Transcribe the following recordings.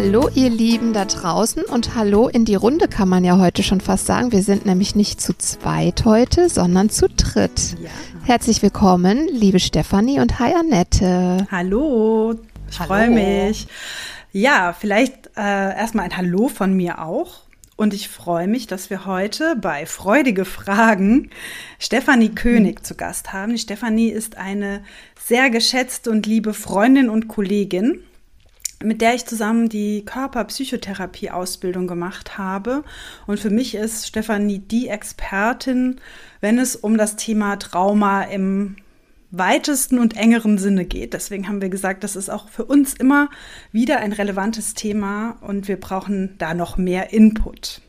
Hallo ihr Lieben da draußen und hallo in die Runde kann man ja heute schon fast sagen. Wir sind nämlich nicht zu zweit heute, sondern zu dritt. Ja. Herzlich willkommen, liebe Stefanie und hi Annette. Hallo, ich freue mich. Ja, vielleicht äh, erstmal ein Hallo von mir auch. Und ich freue mich, dass wir heute bei Freudige Fragen Stefanie König mhm. zu Gast haben. Die Stefanie ist eine sehr geschätzte und liebe Freundin und Kollegin mit der ich zusammen die Körperpsychotherapie-Ausbildung gemacht habe. Und für mich ist Stefanie die Expertin, wenn es um das Thema Trauma im weitesten und engeren Sinne geht. Deswegen haben wir gesagt, das ist auch für uns immer wieder ein relevantes Thema und wir brauchen da noch mehr Input.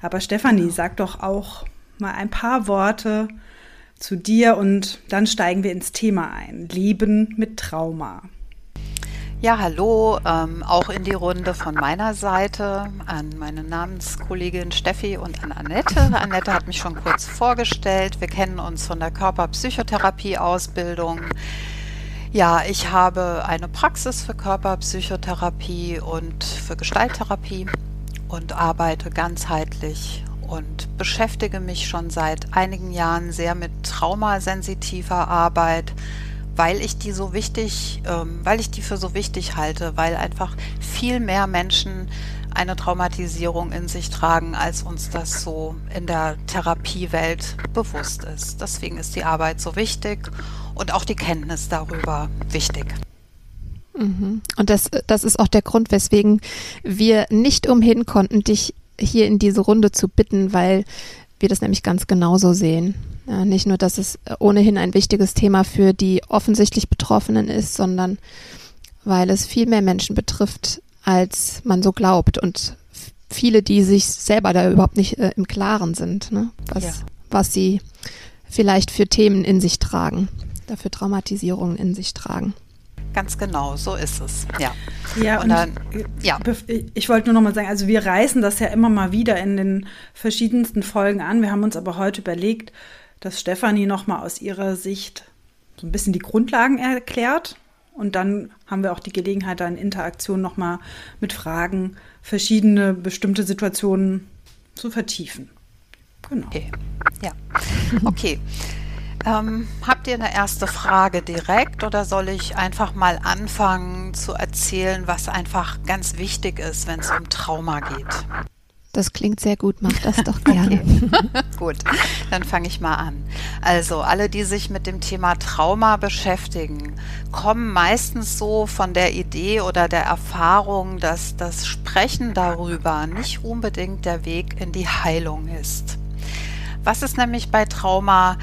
Aber Stefanie, genau. sag doch auch mal ein paar Worte zu dir und dann steigen wir ins Thema ein. Leben mit Trauma. Ja, hallo, ähm, auch in die Runde von meiner Seite an meine Namenskollegin Steffi und an Annette. Annette hat mich schon kurz vorgestellt. Wir kennen uns von der Körperpsychotherapie-Ausbildung. Ja, ich habe eine Praxis für Körperpsychotherapie und für Gestalttherapie und arbeite ganzheitlich und beschäftige mich schon seit einigen Jahren sehr mit traumasensitiver Arbeit weil ich die so wichtig, ähm, weil ich die für so wichtig halte, weil einfach viel mehr Menschen eine Traumatisierung in sich tragen, als uns das so in der Therapiewelt bewusst ist. Deswegen ist die Arbeit so wichtig und auch die Kenntnis darüber wichtig. Mhm. Und das, das ist auch der Grund, weswegen wir nicht umhin konnten, dich hier in diese Runde zu bitten, weil wir das nämlich ganz genauso sehen. Ja, nicht nur, dass es ohnehin ein wichtiges Thema für die offensichtlich Betroffenen ist, sondern weil es viel mehr Menschen betrifft, als man so glaubt und viele, die sich selber da überhaupt nicht äh, im Klaren sind, ne? was, ja. was sie vielleicht für Themen in sich tragen, dafür Traumatisierungen in sich tragen. Ganz genau, so ist es. Ja. Ja, und, und dann, ja. ich wollte nur noch mal sagen, also wir reißen das ja immer mal wieder in den verschiedensten Folgen an. Wir haben uns aber heute überlegt, dass Stefanie nochmal aus ihrer Sicht so ein bisschen die Grundlagen erklärt. Und dann haben wir auch die Gelegenheit, da in Interaktion nochmal mit Fragen verschiedene bestimmte Situationen zu vertiefen. Genau. Okay. Ja. Okay. Ähm, habt ihr eine erste Frage direkt oder soll ich einfach mal anfangen zu erzählen, was einfach ganz wichtig ist, wenn es um Trauma geht? Das klingt sehr gut, mach das doch gerne. gut, dann fange ich mal an. Also alle, die sich mit dem Thema Trauma beschäftigen, kommen meistens so von der Idee oder der Erfahrung, dass das Sprechen darüber nicht unbedingt der Weg in die Heilung ist. Was ist nämlich bei Trauma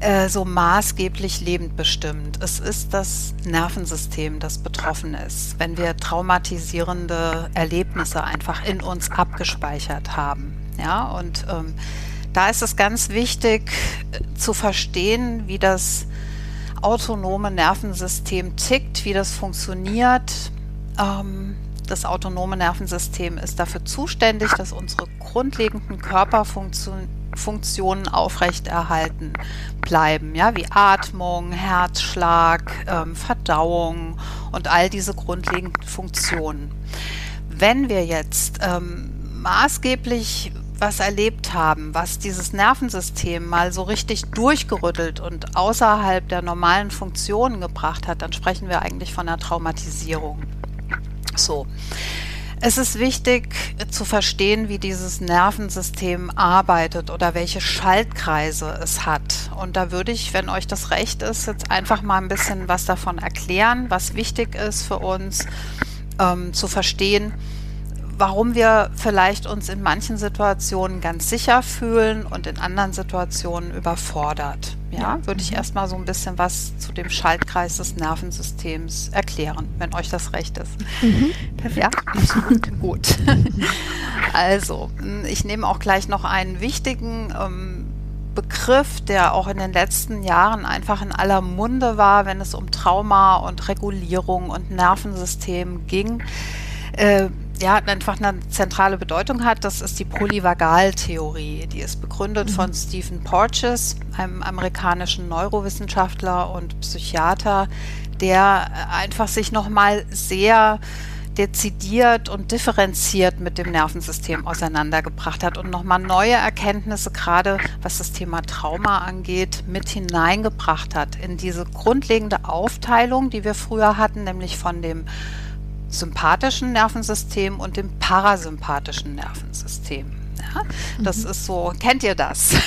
äh, so maßgeblich lebend bestimmt. Es ist das Nervensystem, das betroffen ist, wenn wir traumatisierende Erlebnisse einfach in uns abgespeichert haben. Ja, und ähm, da ist es ganz wichtig äh, zu verstehen, wie das autonome Nervensystem tickt, wie das funktioniert. Ähm, das autonome Nervensystem ist dafür zuständig, dass unsere grundlegenden Körperfunktionen Funktionen aufrechterhalten bleiben, ja, wie Atmung, Herzschlag, ähm, Verdauung und all diese grundlegenden Funktionen. Wenn wir jetzt ähm, maßgeblich was erlebt haben, was dieses Nervensystem mal so richtig durchgerüttelt und außerhalb der normalen Funktionen gebracht hat, dann sprechen wir eigentlich von einer Traumatisierung. So. Es ist wichtig zu verstehen, wie dieses Nervensystem arbeitet oder welche Schaltkreise es hat. Und da würde ich, wenn euch das recht ist, jetzt einfach mal ein bisschen was davon erklären, was wichtig ist für uns ähm, zu verstehen, warum wir vielleicht uns in manchen Situationen ganz sicher fühlen und in anderen Situationen überfordert. ja, ja. würde ich mhm. erstmal so ein bisschen was zu dem Schaltkreis des Nervensystems erklären, wenn euch das recht ist. Mhm. Perfekt. Ja, gut. Also, ich nehme auch gleich noch einen wichtigen ähm, Begriff, der auch in den letzten Jahren einfach in aller Munde war, wenn es um Trauma und Regulierung und Nervensystem ging. Äh, ja, einfach eine zentrale Bedeutung hat, das ist die Polyvagaltheorie. Die ist begründet mhm. von Stephen Porges, einem amerikanischen Neurowissenschaftler und Psychiater, der einfach sich nochmal sehr dezidiert und differenziert mit dem Nervensystem auseinandergebracht hat und nochmal neue Erkenntnisse, gerade was das Thema Trauma angeht, mit hineingebracht hat in diese grundlegende Aufteilung, die wir früher hatten, nämlich von dem sympathischen Nervensystem und dem parasympathischen Nervensystem. Ja, das mhm. ist so, kennt ihr das?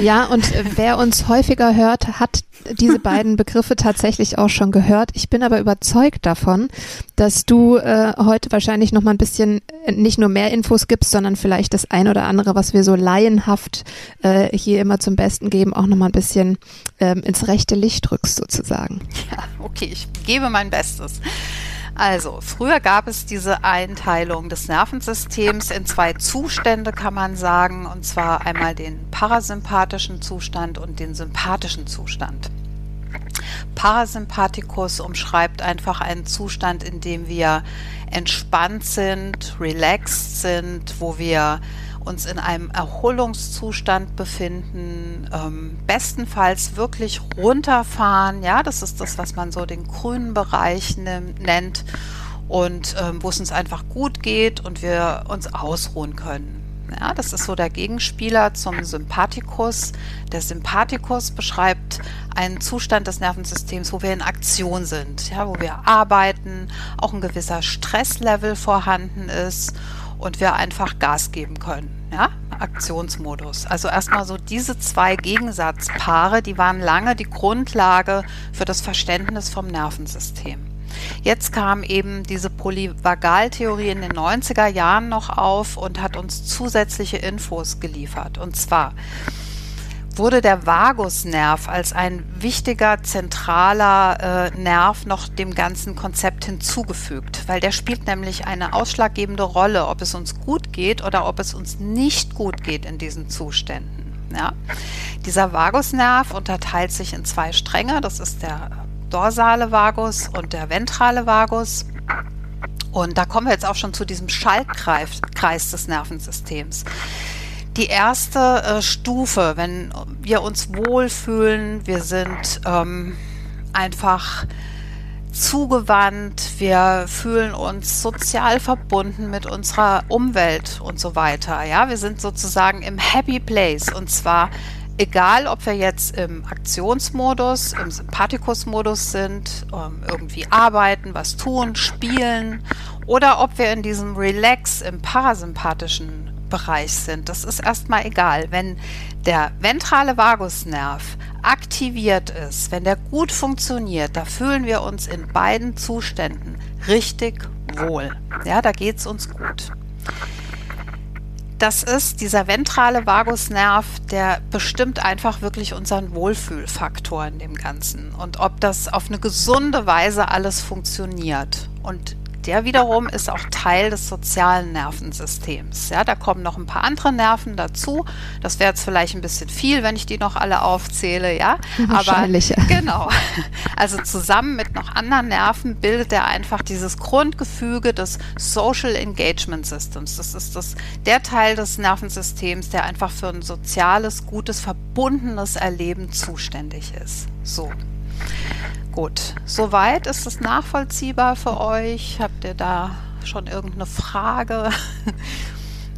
Ja, und wer uns häufiger hört, hat diese beiden Begriffe tatsächlich auch schon gehört. Ich bin aber überzeugt davon, dass du äh, heute wahrscheinlich noch mal ein bisschen äh, nicht nur mehr Infos gibst, sondern vielleicht das ein oder andere, was wir so laienhaft äh, hier immer zum Besten geben, auch noch mal ein bisschen ähm, ins rechte Licht drückst sozusagen. Ja, okay, ich gebe mein Bestes. Also, früher gab es diese Einteilung des Nervensystems in zwei Zustände, kann man sagen, und zwar einmal den parasympathischen Zustand und den sympathischen Zustand. Parasympathikus umschreibt einfach einen Zustand, in dem wir entspannt sind, relaxed sind, wo wir uns in einem Erholungszustand befinden, ähm, bestenfalls wirklich runterfahren. Ja, das ist das, was man so den grünen Bereich nennt und ähm, wo es uns einfach gut geht und wir uns ausruhen können. Ja, das ist so der Gegenspieler zum Sympathikus. Der Sympathikus beschreibt einen Zustand des Nervensystems, wo wir in Aktion sind, ja, wo wir arbeiten, auch ein gewisser Stresslevel vorhanden ist und wir einfach Gas geben können. Ja? Aktionsmodus. Also erstmal so diese zwei Gegensatzpaare, die waren lange die Grundlage für das Verständnis vom Nervensystem. Jetzt kam eben diese Polyvagaltheorie in den 90er Jahren noch auf und hat uns zusätzliche Infos geliefert. Und zwar wurde der Vagusnerv als ein wichtiger zentraler äh, Nerv noch dem ganzen Konzept hinzugefügt, weil der spielt nämlich eine ausschlaggebende Rolle, ob es uns gut geht oder ob es uns nicht gut geht in diesen Zuständen. Ja. Dieser Vagusnerv unterteilt sich in zwei Stränge, das ist der dorsale Vagus und der ventrale Vagus. Und da kommen wir jetzt auch schon zu diesem Schaltkreis des Nervensystems die erste äh, Stufe, wenn wir uns wohlfühlen, wir sind ähm, einfach zugewandt, wir fühlen uns sozial verbunden mit unserer Umwelt und so weiter. Ja, wir sind sozusagen im Happy Place und zwar egal, ob wir jetzt im Aktionsmodus, im Sympathikusmodus sind, ähm, irgendwie arbeiten, was tun, spielen oder ob wir in diesem Relax im parasympathischen Bereich sind. Das ist erstmal egal. Wenn der ventrale Vagusnerv aktiviert ist, wenn der gut funktioniert, da fühlen wir uns in beiden Zuständen richtig wohl. Ja, da geht es uns gut. Das ist dieser ventrale Vagusnerv, der bestimmt einfach wirklich unseren Wohlfühlfaktor in dem Ganzen und ob das auf eine gesunde Weise alles funktioniert. Und der wiederum ist auch Teil des sozialen Nervensystems. Ja, da kommen noch ein paar andere Nerven dazu. Das wäre jetzt vielleicht ein bisschen viel, wenn ich die noch alle aufzähle, ja. Wahrscheinlich. Aber genau. Also zusammen mit noch anderen Nerven bildet er einfach dieses Grundgefüge des Social Engagement Systems. Das ist das, der Teil des Nervensystems, der einfach für ein soziales, gutes, verbundenes Erleben zuständig ist. So. Gut, soweit ist es nachvollziehbar für euch. Habt ihr da schon irgendeine Frage?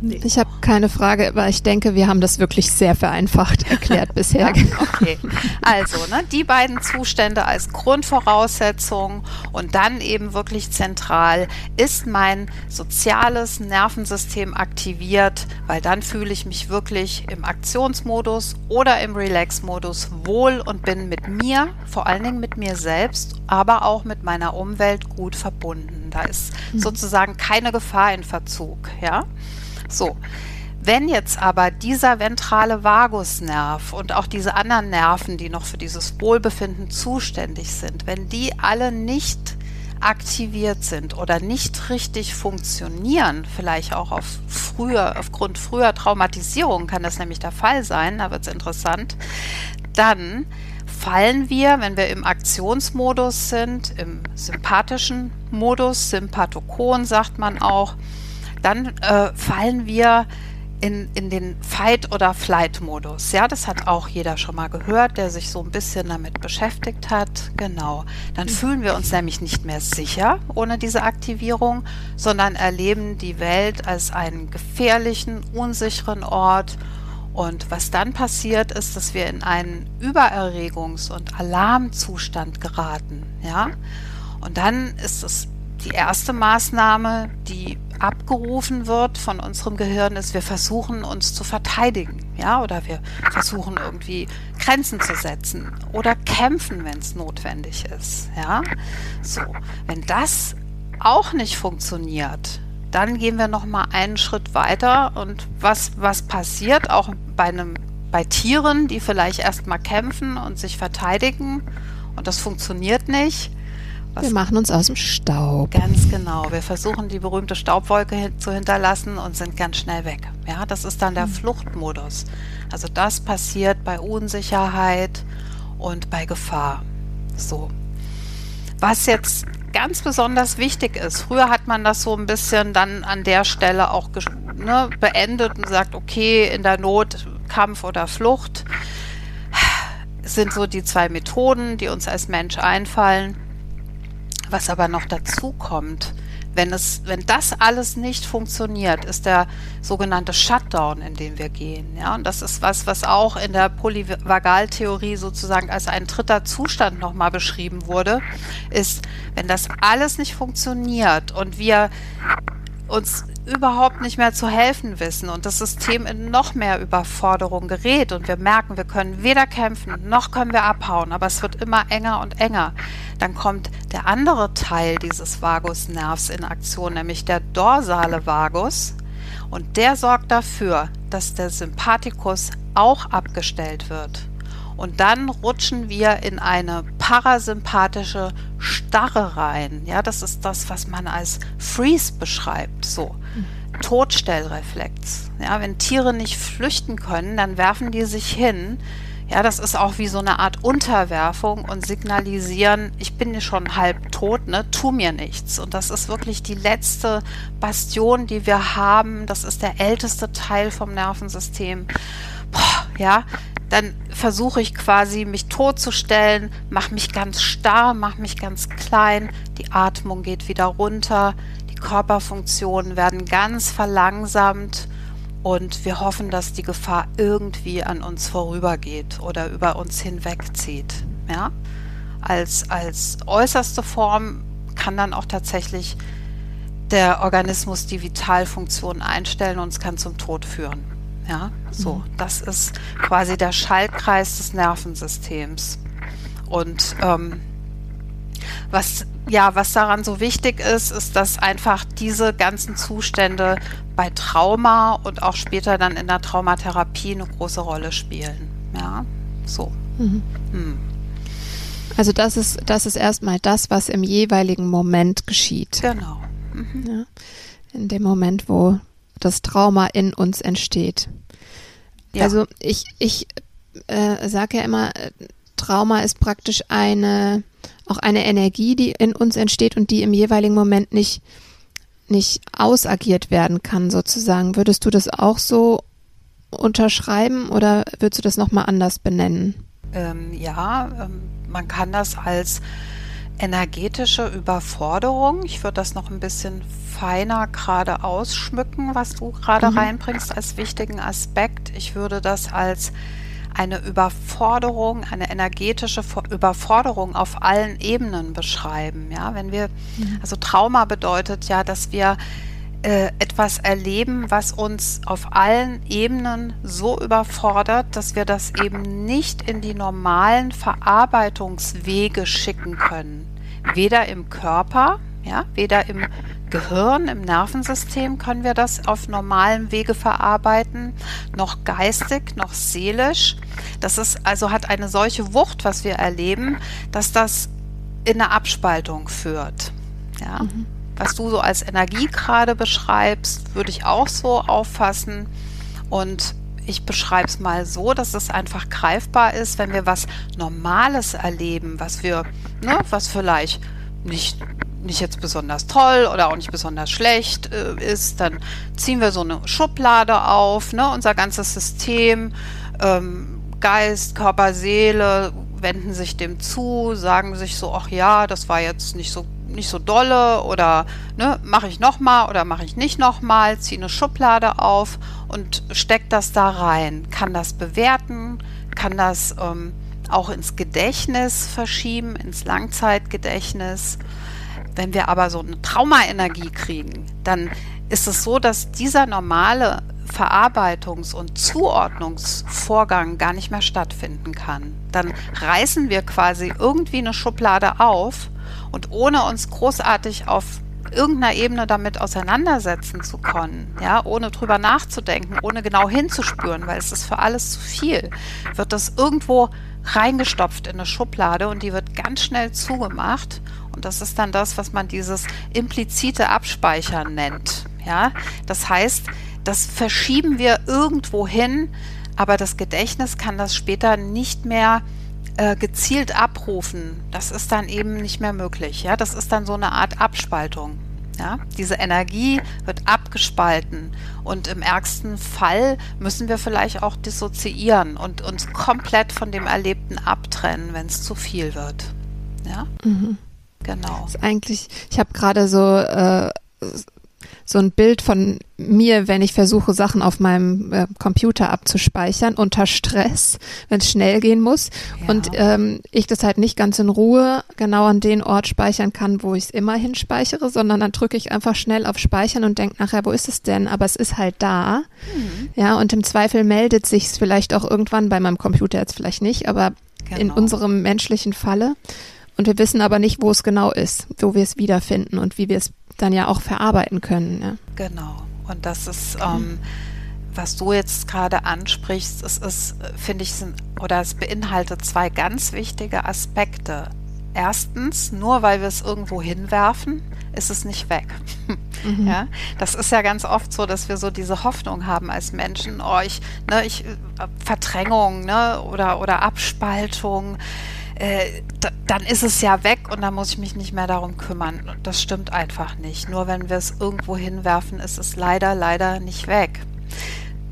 Nee. Ich habe keine Frage, aber ich denke, wir haben das wirklich sehr vereinfacht erklärt bisher. Ja, okay. Also, ne, die beiden Zustände als Grundvoraussetzung und dann eben wirklich zentral, ist mein soziales Nervensystem aktiviert, weil dann fühle ich mich wirklich im Aktionsmodus oder im Relax-Modus wohl und bin mit mir, vor allen Dingen mit mir selbst, aber auch mit meiner Umwelt gut verbunden. Da ist mhm. sozusagen keine Gefahr in Verzug, ja. So. Wenn jetzt aber dieser ventrale Vagusnerv und auch diese anderen Nerven, die noch für dieses Wohlbefinden zuständig sind, wenn die alle nicht aktiviert sind oder nicht richtig funktionieren, vielleicht auch auf früher, aufgrund früher Traumatisierung kann das nämlich der Fall sein, da wird es interessant, dann fallen wir, wenn wir im Aktionsmodus sind, im sympathischen Modus, Sympathokon sagt man auch, dann äh, fallen wir in, in den Fight- oder Flight-Modus. Ja, das hat auch jeder schon mal gehört, der sich so ein bisschen damit beschäftigt hat. Genau. Dann fühlen wir uns nämlich nicht mehr sicher ohne diese Aktivierung, sondern erleben die Welt als einen gefährlichen, unsicheren Ort. Und was dann passiert, ist, dass wir in einen Übererregungs- und Alarmzustand geraten. Ja? Und dann ist es die erste Maßnahme, die abgerufen wird von unserem Gehirn, ist, wir versuchen uns zu verteidigen, ja, oder wir versuchen irgendwie Grenzen zu setzen oder kämpfen, wenn es notwendig ist, ja. So, wenn das auch nicht funktioniert, dann gehen wir noch mal einen Schritt weiter und was was passiert auch bei einem bei Tieren, die vielleicht erstmal kämpfen und sich verteidigen und das funktioniert nicht, was wir machen uns aus dem Staub. Ganz genau. Wir versuchen die berühmte Staubwolke hin zu hinterlassen und sind ganz schnell weg. Ja, das ist dann der mhm. Fluchtmodus. Also das passiert bei Unsicherheit und bei Gefahr. So. Was jetzt ganz besonders wichtig ist, früher hat man das so ein bisschen dann an der Stelle auch ne, beendet und sagt, okay, in der Not Kampf oder Flucht sind so die zwei Methoden, die uns als Mensch einfallen. Was aber noch dazu kommt, wenn, es, wenn das alles nicht funktioniert, ist der sogenannte Shutdown, in den wir gehen. Ja? Und das ist was, was auch in der Polyvagaltheorie sozusagen als ein dritter Zustand nochmal beschrieben wurde, ist, wenn das alles nicht funktioniert und wir uns überhaupt nicht mehr zu helfen wissen und das System in noch mehr Überforderung gerät und wir merken, wir können weder kämpfen noch können wir abhauen, aber es wird immer enger und enger, dann kommt der andere Teil dieses Vagusnervs in Aktion, nämlich der dorsale Vagus und der sorgt dafür, dass der Sympathikus auch abgestellt wird. Und dann rutschen wir in eine parasympathische Starre rein. Ja, das ist das, was man als Freeze beschreibt. So. Todstellreflex. Ja, wenn Tiere nicht flüchten können, dann werfen die sich hin. Ja, das ist auch wie so eine Art Unterwerfung und signalisieren, ich bin schon halb tot, ne, tu mir nichts. Und das ist wirklich die letzte Bastion, die wir haben. Das ist der älteste Teil vom Nervensystem. Boah, ja, dann versuche ich quasi mich totzustellen, mache mich ganz starr, mache mich ganz klein, die Atmung geht wieder runter, die Körperfunktionen werden ganz verlangsamt und wir hoffen, dass die Gefahr irgendwie an uns vorübergeht oder über uns hinwegzieht. Ja? Als, als äußerste Form kann dann auch tatsächlich der Organismus die Vitalfunktion einstellen und es kann zum Tod führen. Ja, so, das ist quasi der Schaltkreis des Nervensystems. Und ähm, was ja, was daran so wichtig ist, ist, dass einfach diese ganzen Zustände bei Trauma und auch später dann in der Traumatherapie eine große Rolle spielen. Ja, so. Mhm. Hm. Also das ist, das ist erstmal das, was im jeweiligen Moment geschieht. Genau. Mhm. Ja. In dem Moment, wo das Trauma in uns entsteht. Ja. Also ich, ich äh, sage ja immer, Trauma ist praktisch eine, auch eine Energie, die in uns entsteht und die im jeweiligen Moment nicht, nicht ausagiert werden kann, sozusagen. Würdest du das auch so unterschreiben oder würdest du das nochmal anders benennen? Ähm, ja, ähm, man kann das als energetische Überforderung. Ich würde das noch ein bisschen feiner gerade ausschmücken, was du gerade mhm. reinbringst als wichtigen Aspekt. Ich würde das als eine Überforderung, eine energetische Überforderung auf allen Ebenen beschreiben. Ja, wenn wir, mhm. also Trauma bedeutet ja, dass wir äh, etwas erleben, was uns auf allen Ebenen so überfordert, dass wir das eben nicht in die normalen Verarbeitungswege schicken können. Weder im Körper, ja, weder im Gehirn, im Nervensystem können wir das auf normalem Wege verarbeiten, noch geistig, noch seelisch. Das ist also hat eine solche Wucht, was wir erleben, dass das in eine Abspaltung führt. Ja. Mhm. Was du so als Energie gerade beschreibst, würde ich auch so auffassen. Und ich beschreibe es mal so, dass es einfach greifbar ist, wenn wir was Normales erleben, was wir, ne, was vielleicht nicht nicht jetzt besonders toll oder auch nicht besonders schlecht äh, ist, dann ziehen wir so eine Schublade auf, ne? unser ganzes System, ähm, Geist, Körper, Seele wenden sich dem zu, sagen sich so, ach ja, das war jetzt nicht so nicht so dolle oder ne, mache ich nochmal oder mache ich nicht nochmal, ziehe eine Schublade auf und steckt das da rein, kann das bewerten, kann das ähm, auch ins Gedächtnis verschieben, ins Langzeitgedächtnis wenn wir aber so eine Traumaenergie kriegen, dann ist es so, dass dieser normale Verarbeitungs- und Zuordnungsvorgang gar nicht mehr stattfinden kann. Dann reißen wir quasi irgendwie eine Schublade auf und ohne uns großartig auf irgendeiner Ebene damit auseinandersetzen zu können, ja, ohne drüber nachzudenken, ohne genau hinzuspüren, weil es ist für alles zu viel, wird das irgendwo reingestopft in eine Schublade und die wird ganz schnell zugemacht und das ist dann das, was man dieses implizite Abspeichern nennt. Ja, das heißt, das verschieben wir irgendwo hin, aber das Gedächtnis kann das später nicht mehr äh, gezielt abrufen. Das ist dann eben nicht mehr möglich. Ja, das ist dann so eine Art Abspaltung. Ja, diese Energie wird abgespalten und im ärgsten Fall müssen wir vielleicht auch dissoziieren und uns komplett von dem Erlebten abtrennen, wenn es zu viel wird. Ja. Mhm. Genau. Das ist eigentlich, ich habe gerade so äh, so ein Bild von mir, wenn ich versuche, Sachen auf meinem äh, Computer abzuspeichern unter Stress, wenn es schnell gehen muss ja. und ähm, ich das halt nicht ganz in Ruhe genau an den Ort speichern kann, wo ich es immer hinspeichere, sondern dann drücke ich einfach schnell auf Speichern und denke nachher, wo ist es denn? Aber es ist halt da. Mhm. Ja, und im Zweifel meldet sich es vielleicht auch irgendwann bei meinem Computer jetzt vielleicht nicht, aber genau. in unserem menschlichen Falle. Und wir wissen aber nicht, wo es genau ist, wo wir es wiederfinden und wie wir es dann ja auch verarbeiten können. Ja. Genau. Und das ist, ähm, was du jetzt gerade ansprichst, es ist, finde ich, sind, oder es beinhaltet zwei ganz wichtige Aspekte. Erstens, nur weil wir es irgendwo hinwerfen, ist es nicht weg. Mhm. Ja, das ist ja ganz oft so, dass wir so diese Hoffnung haben als Menschen, oh, ich, ne, ich, äh, Verdrängung, ne, oder, oder Abspaltung äh, dann ist es ja weg und dann muss ich mich nicht mehr darum kümmern. Das stimmt einfach nicht. Nur wenn wir es irgendwo hinwerfen, ist es leider, leider nicht weg.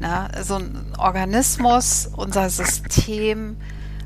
Na, so ein Organismus, unser System,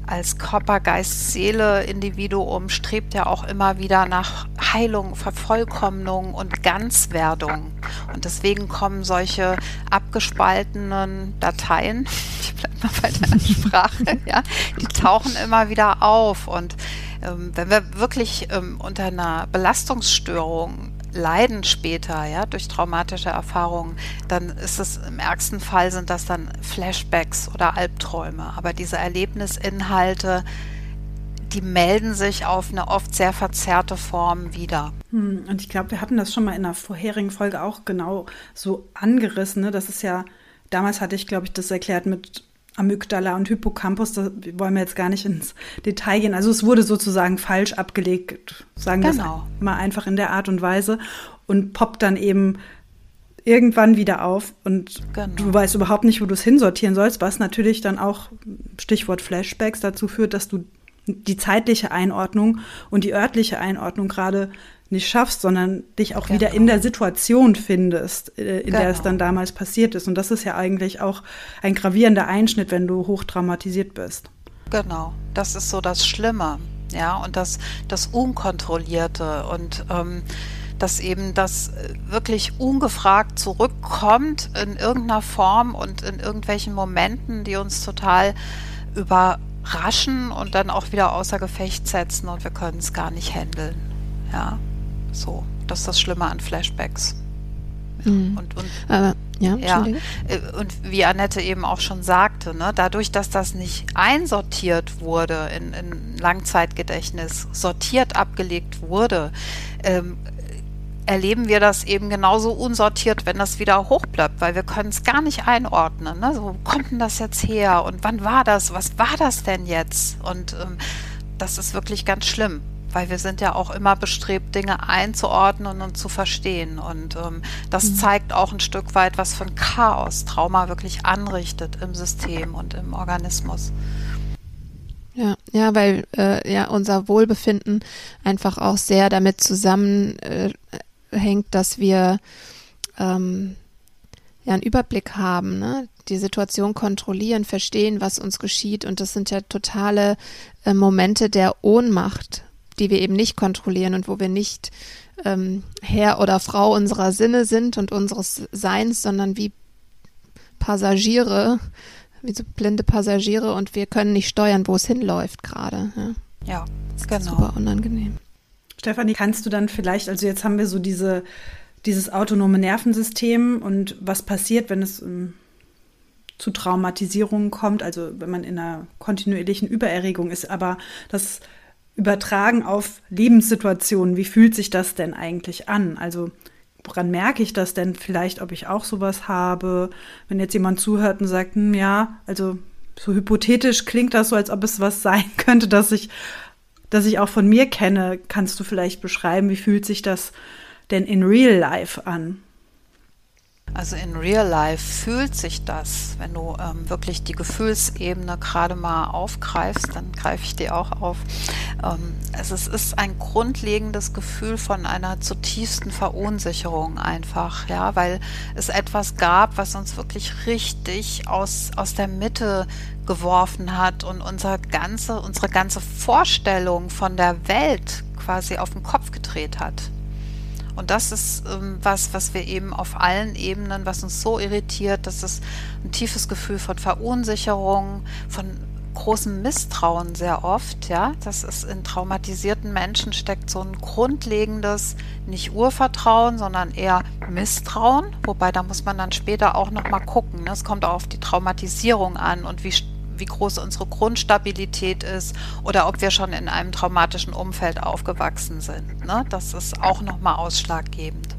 als Körper, Geist, Seele, Individuum strebt ja auch immer wieder nach Heilung, Vervollkommnung und Ganzwerdung. Und deswegen kommen solche abgespaltenen Dateien, ich bleibe mal bei der Sprache, ja, die tauchen immer wieder auf. Und ähm, wenn wir wirklich ähm, unter einer Belastungsstörung leiden später, ja, durch traumatische Erfahrungen, dann ist es im ärgsten Fall sind das dann Flashbacks oder Albträume. Aber diese Erlebnisinhalte, die melden sich auf eine oft sehr verzerrte Form wieder. Hm, und ich glaube, wir hatten das schon mal in einer vorherigen Folge auch genau so angerissen. Ne? Das ist ja, damals hatte ich, glaube ich, das erklärt mit Amygdala und Hippocampus, da wollen wir jetzt gar nicht ins Detail gehen. Also es wurde sozusagen falsch abgelegt, sagen wir genau. es mal einfach in der Art und Weise und poppt dann eben irgendwann wieder auf und genau. du weißt überhaupt nicht, wo du es hinsortieren sollst, was natürlich dann auch, Stichwort Flashbacks, dazu führt, dass du die zeitliche Einordnung und die örtliche Einordnung gerade nicht schaffst, sondern dich auch genau. wieder in der Situation findest, äh, in genau. der es dann genau. damals passiert ist. Und das ist ja eigentlich auch ein gravierender Einschnitt, wenn du hochtraumatisiert bist. Genau, das ist so das Schlimme, ja, und das, das Unkontrollierte und ähm, dass eben das äh, wirklich ungefragt zurückkommt in irgendeiner Form und in irgendwelchen Momenten, die uns total überraschen und dann auch wieder außer Gefecht setzen und wir können es gar nicht handeln. Ja. So, das ist das Schlimme an Flashbacks. Mhm. Und, und, Aber, ja, ja, äh, und wie Annette eben auch schon sagte, ne, dadurch, dass das nicht einsortiert wurde in, in Langzeitgedächtnis, sortiert abgelegt wurde, ähm, erleben wir das eben genauso unsortiert, wenn das wieder hoch bleibt, weil wir können es gar nicht einordnen. Ne? So, wo kommt denn das jetzt her und wann war das? Was war das denn jetzt? Und ähm, das ist wirklich ganz schlimm, weil wir sind ja auch immer bestrebt, Dinge einzuordnen und zu verstehen. Und ähm, das mhm. zeigt auch ein Stück weit, was für ein Chaos Trauma wirklich anrichtet im System und im Organismus. Ja, ja, weil äh, ja unser Wohlbefinden einfach auch sehr damit zusammenhängt, äh, dass wir ähm, ja einen Überblick haben, ne? die Situation kontrollieren, verstehen, was uns geschieht. Und das sind ja totale äh, Momente der Ohnmacht, die wir eben nicht kontrollieren und wo wir nicht ähm, Herr oder Frau unserer Sinne sind und unseres Seins, sondern wie Passagiere wie so blinde Passagiere und wir können nicht steuern, wo es hinläuft gerade. Ja, ja das ist genau. super unangenehm. Stefanie, kannst du dann vielleicht, also jetzt haben wir so diese, dieses autonome Nervensystem und was passiert, wenn es um, ähm, zu Traumatisierungen kommt, also wenn man in einer kontinuierlichen Übererregung ist, aber das Übertragen auf Lebenssituationen, wie fühlt sich das denn eigentlich an? Also woran merke ich das denn vielleicht, ob ich auch sowas habe? Wenn jetzt jemand zuhört und sagt, hm, ja, also so hypothetisch klingt das so, als ob es was sein könnte, dass ich, dass ich auch von mir kenne. Kannst du vielleicht beschreiben, wie fühlt sich das denn in real life an? Also in Real Life fühlt sich das, wenn du ähm, wirklich die Gefühlsebene gerade mal aufgreifst, dann greife ich die auch auf. Ähm, es ist ein grundlegendes Gefühl von einer zutiefsten Verunsicherung einfach, ja, weil es etwas gab, was uns wirklich richtig aus, aus der Mitte geworfen hat und unser ganze, unsere ganze Vorstellung von der Welt quasi auf den Kopf gedreht hat. Und das ist ähm, was, was wir eben auf allen Ebenen, was uns so irritiert, dass es ein tiefes Gefühl von Verunsicherung, von großem Misstrauen sehr oft, ja, dass es in traumatisierten Menschen steckt so ein grundlegendes, nicht Urvertrauen, sondern eher Misstrauen, wobei da muss man dann später auch nochmal gucken. Ne? Es kommt auch auf die Traumatisierung an und wie wie groß unsere Grundstabilität ist oder ob wir schon in einem traumatischen Umfeld aufgewachsen sind. Ne? Das ist auch nochmal ausschlaggebend.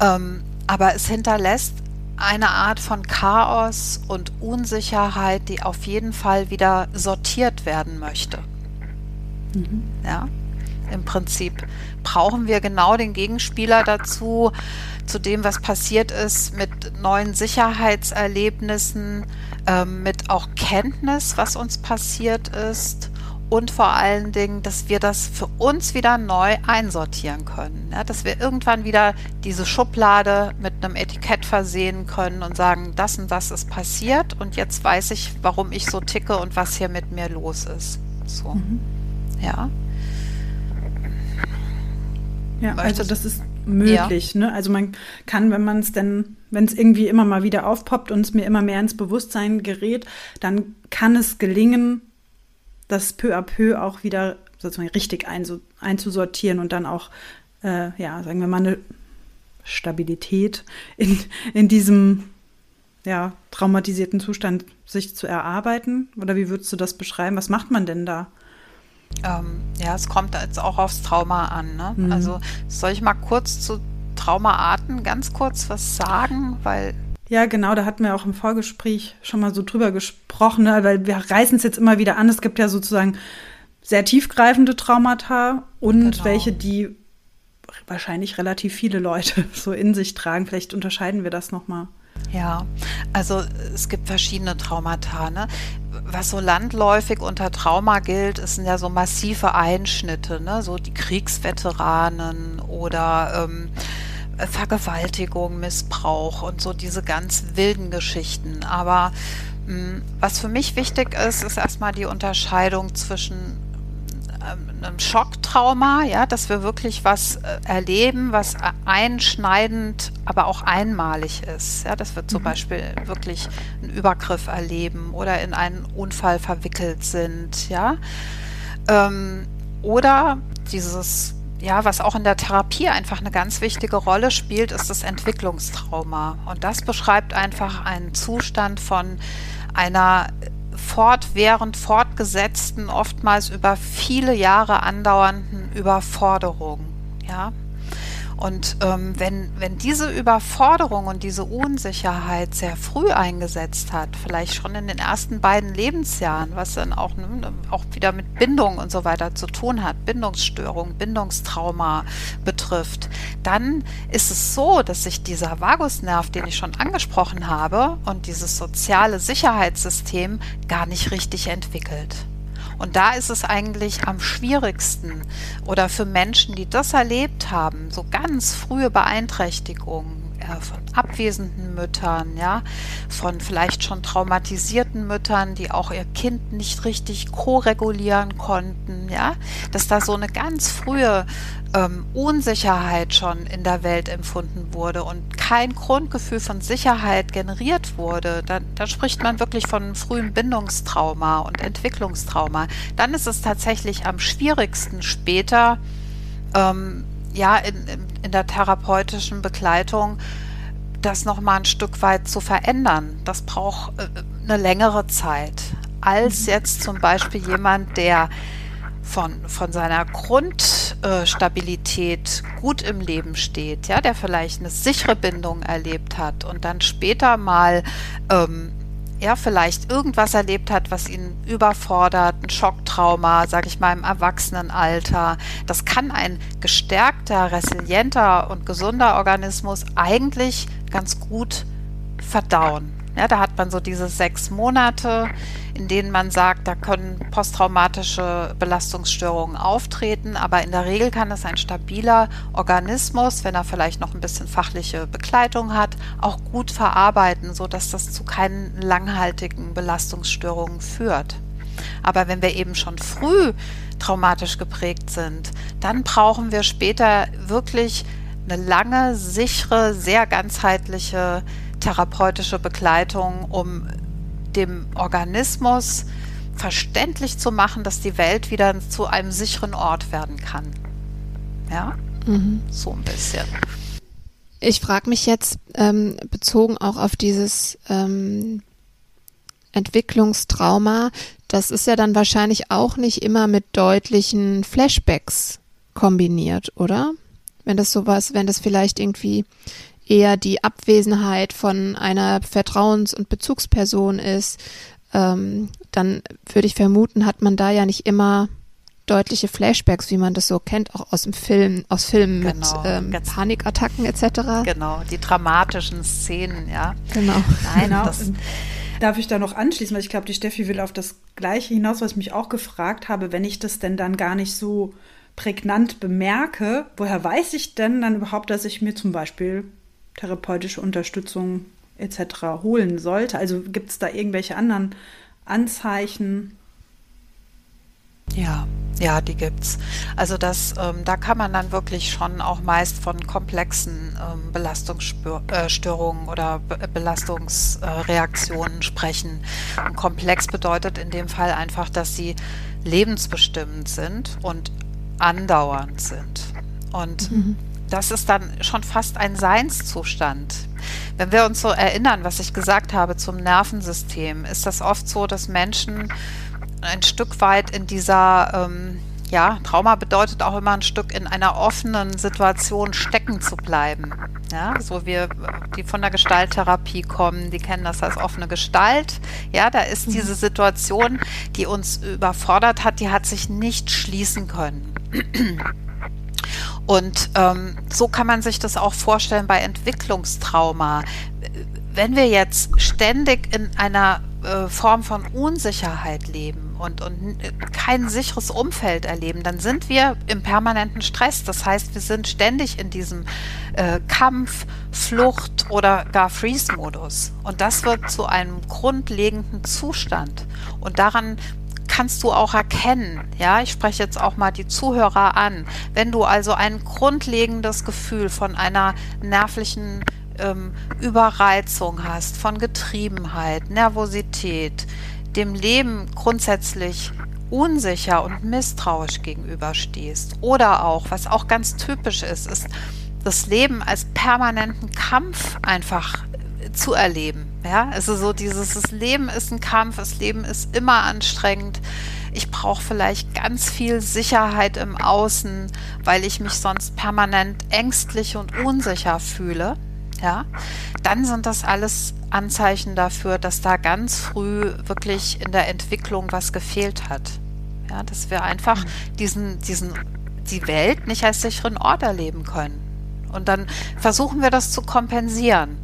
Ähm, aber es hinterlässt eine Art von Chaos und Unsicherheit, die auf jeden Fall wieder sortiert werden möchte. Mhm. Ja, im Prinzip brauchen wir genau den Gegenspieler dazu, zu dem, was passiert ist, mit neuen Sicherheitserlebnissen, ähm, mit auch Kenntnis, was uns passiert ist und vor allen Dingen, dass wir das für uns wieder neu einsortieren können. Ja, dass wir irgendwann wieder diese Schublade mit einem Etikett versehen können und sagen, das und das ist passiert und jetzt weiß ich, warum ich so ticke und was hier mit mir los ist. So. Mhm. Ja. Ja, also das ist möglich. Ja. Ne? Also man kann, wenn man es denn, wenn es irgendwie immer mal wieder aufpoppt und es mir immer mehr ins Bewusstsein gerät, dann kann es gelingen, das peu à peu auch wieder sozusagen richtig einzusortieren und dann auch, äh, ja, sagen wir mal, eine Stabilität in, in diesem ja, traumatisierten Zustand sich zu erarbeiten? Oder wie würdest du das beschreiben? Was macht man denn da? Ähm, ja, es kommt jetzt auch aufs Trauma an. Ne? Mhm. Also soll ich mal kurz zu Traumaarten ganz kurz was sagen, weil ja, genau, da hatten wir auch im Vorgespräch schon mal so drüber gesprochen, ne? weil wir reißen es jetzt immer wieder an. Es gibt ja sozusagen sehr tiefgreifende Traumata und genau. welche, die wahrscheinlich relativ viele Leute so in sich tragen. Vielleicht unterscheiden wir das nochmal. Ja, also es gibt verschiedene Traumata. Ne? Was so landläufig unter Trauma gilt, sind ja so massive Einschnitte, ne? so die Kriegsveteranen oder ähm, Vergewaltigung, Missbrauch und so diese ganz wilden Geschichten. Aber mh, hm, was für mich wichtig ist, ist erstmal die Unterscheidung zwischen einem Schocktrauma, ja, dass wir wirklich was äh, erleben, was einschneidend, aber auch einmalig ist. Ja, dass wir zum mhm. Beispiel wirklich einen Übergriff erleben oder in einen Unfall verwickelt sind, ja. Ähm, oder dieses, ja, was auch in der Therapie einfach eine ganz wichtige Rolle spielt, ist das Entwicklungstrauma. Und das beschreibt einfach einen Zustand von einer fortwährend fortgesetzten, oftmals über viele Jahre andauernden Überforderung. Ja? Und ähm, wenn, wenn diese Überforderung und diese Unsicherheit sehr früh eingesetzt hat, vielleicht schon in den ersten beiden Lebensjahren, was dann auch, ne, auch wieder mit Bindung und so weiter zu tun hat, Bindungsstörung, Bindungstrauma betrifft, dann ist es so, dass sich dieser Vagusnerv, den ich schon angesprochen habe, und dieses soziale Sicherheitssystem gar nicht richtig entwickelt. Und da ist es eigentlich am schwierigsten oder für Menschen, die das erlebt haben, so ganz frühe Beeinträchtigungen äh, von abwesenden Müttern, ja, von vielleicht schon traumatisierten Müttern, die auch ihr Kind nicht richtig koregulieren konnten, ja, dass da so eine ganz frühe ähm, Unsicherheit schon in der Welt empfunden wurde und kein Grundgefühl von Sicherheit generiert wurde, dann, dann spricht man wirklich von frühem Bindungstrauma und Entwicklungstrauma. Dann ist es tatsächlich am schwierigsten später, ähm, ja, in, in der therapeutischen Begleitung das nochmal ein Stück weit zu verändern. Das braucht äh, eine längere Zeit als jetzt zum Beispiel jemand, der von, von seiner Grundstabilität gut im Leben steht, ja, der vielleicht eine sichere Bindung erlebt hat und dann später mal ähm, ja, vielleicht irgendwas erlebt hat, was ihn überfordert, ein Schocktrauma, sage ich mal, im Erwachsenenalter. Das kann ein gestärkter, resilienter und gesunder Organismus eigentlich ganz gut verdauen. Ja, da hat man so diese sechs Monate, in denen man sagt, da können posttraumatische Belastungsstörungen auftreten, aber in der Regel kann es ein stabiler Organismus, wenn er vielleicht noch ein bisschen fachliche Begleitung hat, auch gut verarbeiten, sodass das zu keinen langhaltigen Belastungsstörungen führt. Aber wenn wir eben schon früh traumatisch geprägt sind, dann brauchen wir später wirklich eine lange, sichere, sehr ganzheitliche therapeutische Begleitung, um dem Organismus verständlich zu machen, dass die Welt wieder zu einem sicheren Ort werden kann. Ja, mhm. so ein bisschen. Ich frage mich jetzt, ähm, bezogen auch auf dieses ähm, Entwicklungstrauma, das ist ja dann wahrscheinlich auch nicht immer mit deutlichen Flashbacks kombiniert, oder? Wenn das sowas, wenn das vielleicht irgendwie eher die Abwesenheit von einer Vertrauens- und Bezugsperson ist, ähm, dann würde ich vermuten, hat man da ja nicht immer deutliche Flashbacks, wie man das so kennt, auch aus dem Film, aus Filmen genau, mit ähm, Panikattacken etc. Genau, die dramatischen Szenen, ja. Genau. Nein, genau. Das, Darf ich da noch anschließen, weil ich glaube, die Steffi will auf das Gleiche hinaus, was ich mich auch gefragt habe, wenn ich das denn dann gar nicht so prägnant bemerke, woher weiß ich denn dann überhaupt, dass ich mir zum Beispiel therapeutische Unterstützung etc. holen sollte? Also gibt es da irgendwelche anderen Anzeichen? Ja, ja, die gibt's. Also das, ähm, da kann man dann wirklich schon auch meist von komplexen ähm, Belastungsstörungen oder Be Belastungsreaktionen sprechen. Und komplex bedeutet in dem Fall einfach, dass sie lebensbestimmend sind und andauernd sind. Und mhm das ist dann schon fast ein Seinszustand. Wenn wir uns so erinnern, was ich gesagt habe zum Nervensystem, ist das oft so, dass Menschen ein Stück weit in dieser, ähm, ja, Trauma bedeutet auch immer ein Stück in einer offenen Situation stecken zu bleiben. Ja, so wir, die von der Gestalttherapie kommen, die kennen das als offene Gestalt. Ja, da ist diese Situation, die uns überfordert hat, die hat sich nicht schließen können. Und ähm, so kann man sich das auch vorstellen bei Entwicklungstrauma. Wenn wir jetzt ständig in einer äh, Form von Unsicherheit leben und, und kein sicheres Umfeld erleben, dann sind wir im permanenten Stress. Das heißt, wir sind ständig in diesem äh, Kampf, Flucht oder gar Freeze-Modus. Und das wird zu einem grundlegenden Zustand. Und daran kannst du auch erkennen. Ja, ich spreche jetzt auch mal die Zuhörer an. Wenn du also ein grundlegendes Gefühl von einer nervlichen ähm, Überreizung hast, von Getriebenheit, Nervosität, dem Leben grundsätzlich unsicher und misstrauisch gegenüberstehst oder auch, was auch ganz typisch ist, ist das Leben als permanenten Kampf einfach zu erleben. Ja, also so dieses, das Leben ist ein Kampf, das Leben ist immer anstrengend. ich brauche vielleicht ganz viel Sicherheit im Außen, weil ich mich sonst permanent ängstlich und unsicher fühle, ja, dann sind das alles Anzeichen dafür, dass da ganz früh wirklich in der Entwicklung was gefehlt hat. Ja, dass wir einfach diesen, diesen, die Welt nicht als sicheren Ort erleben können. Und dann versuchen wir das zu kompensieren.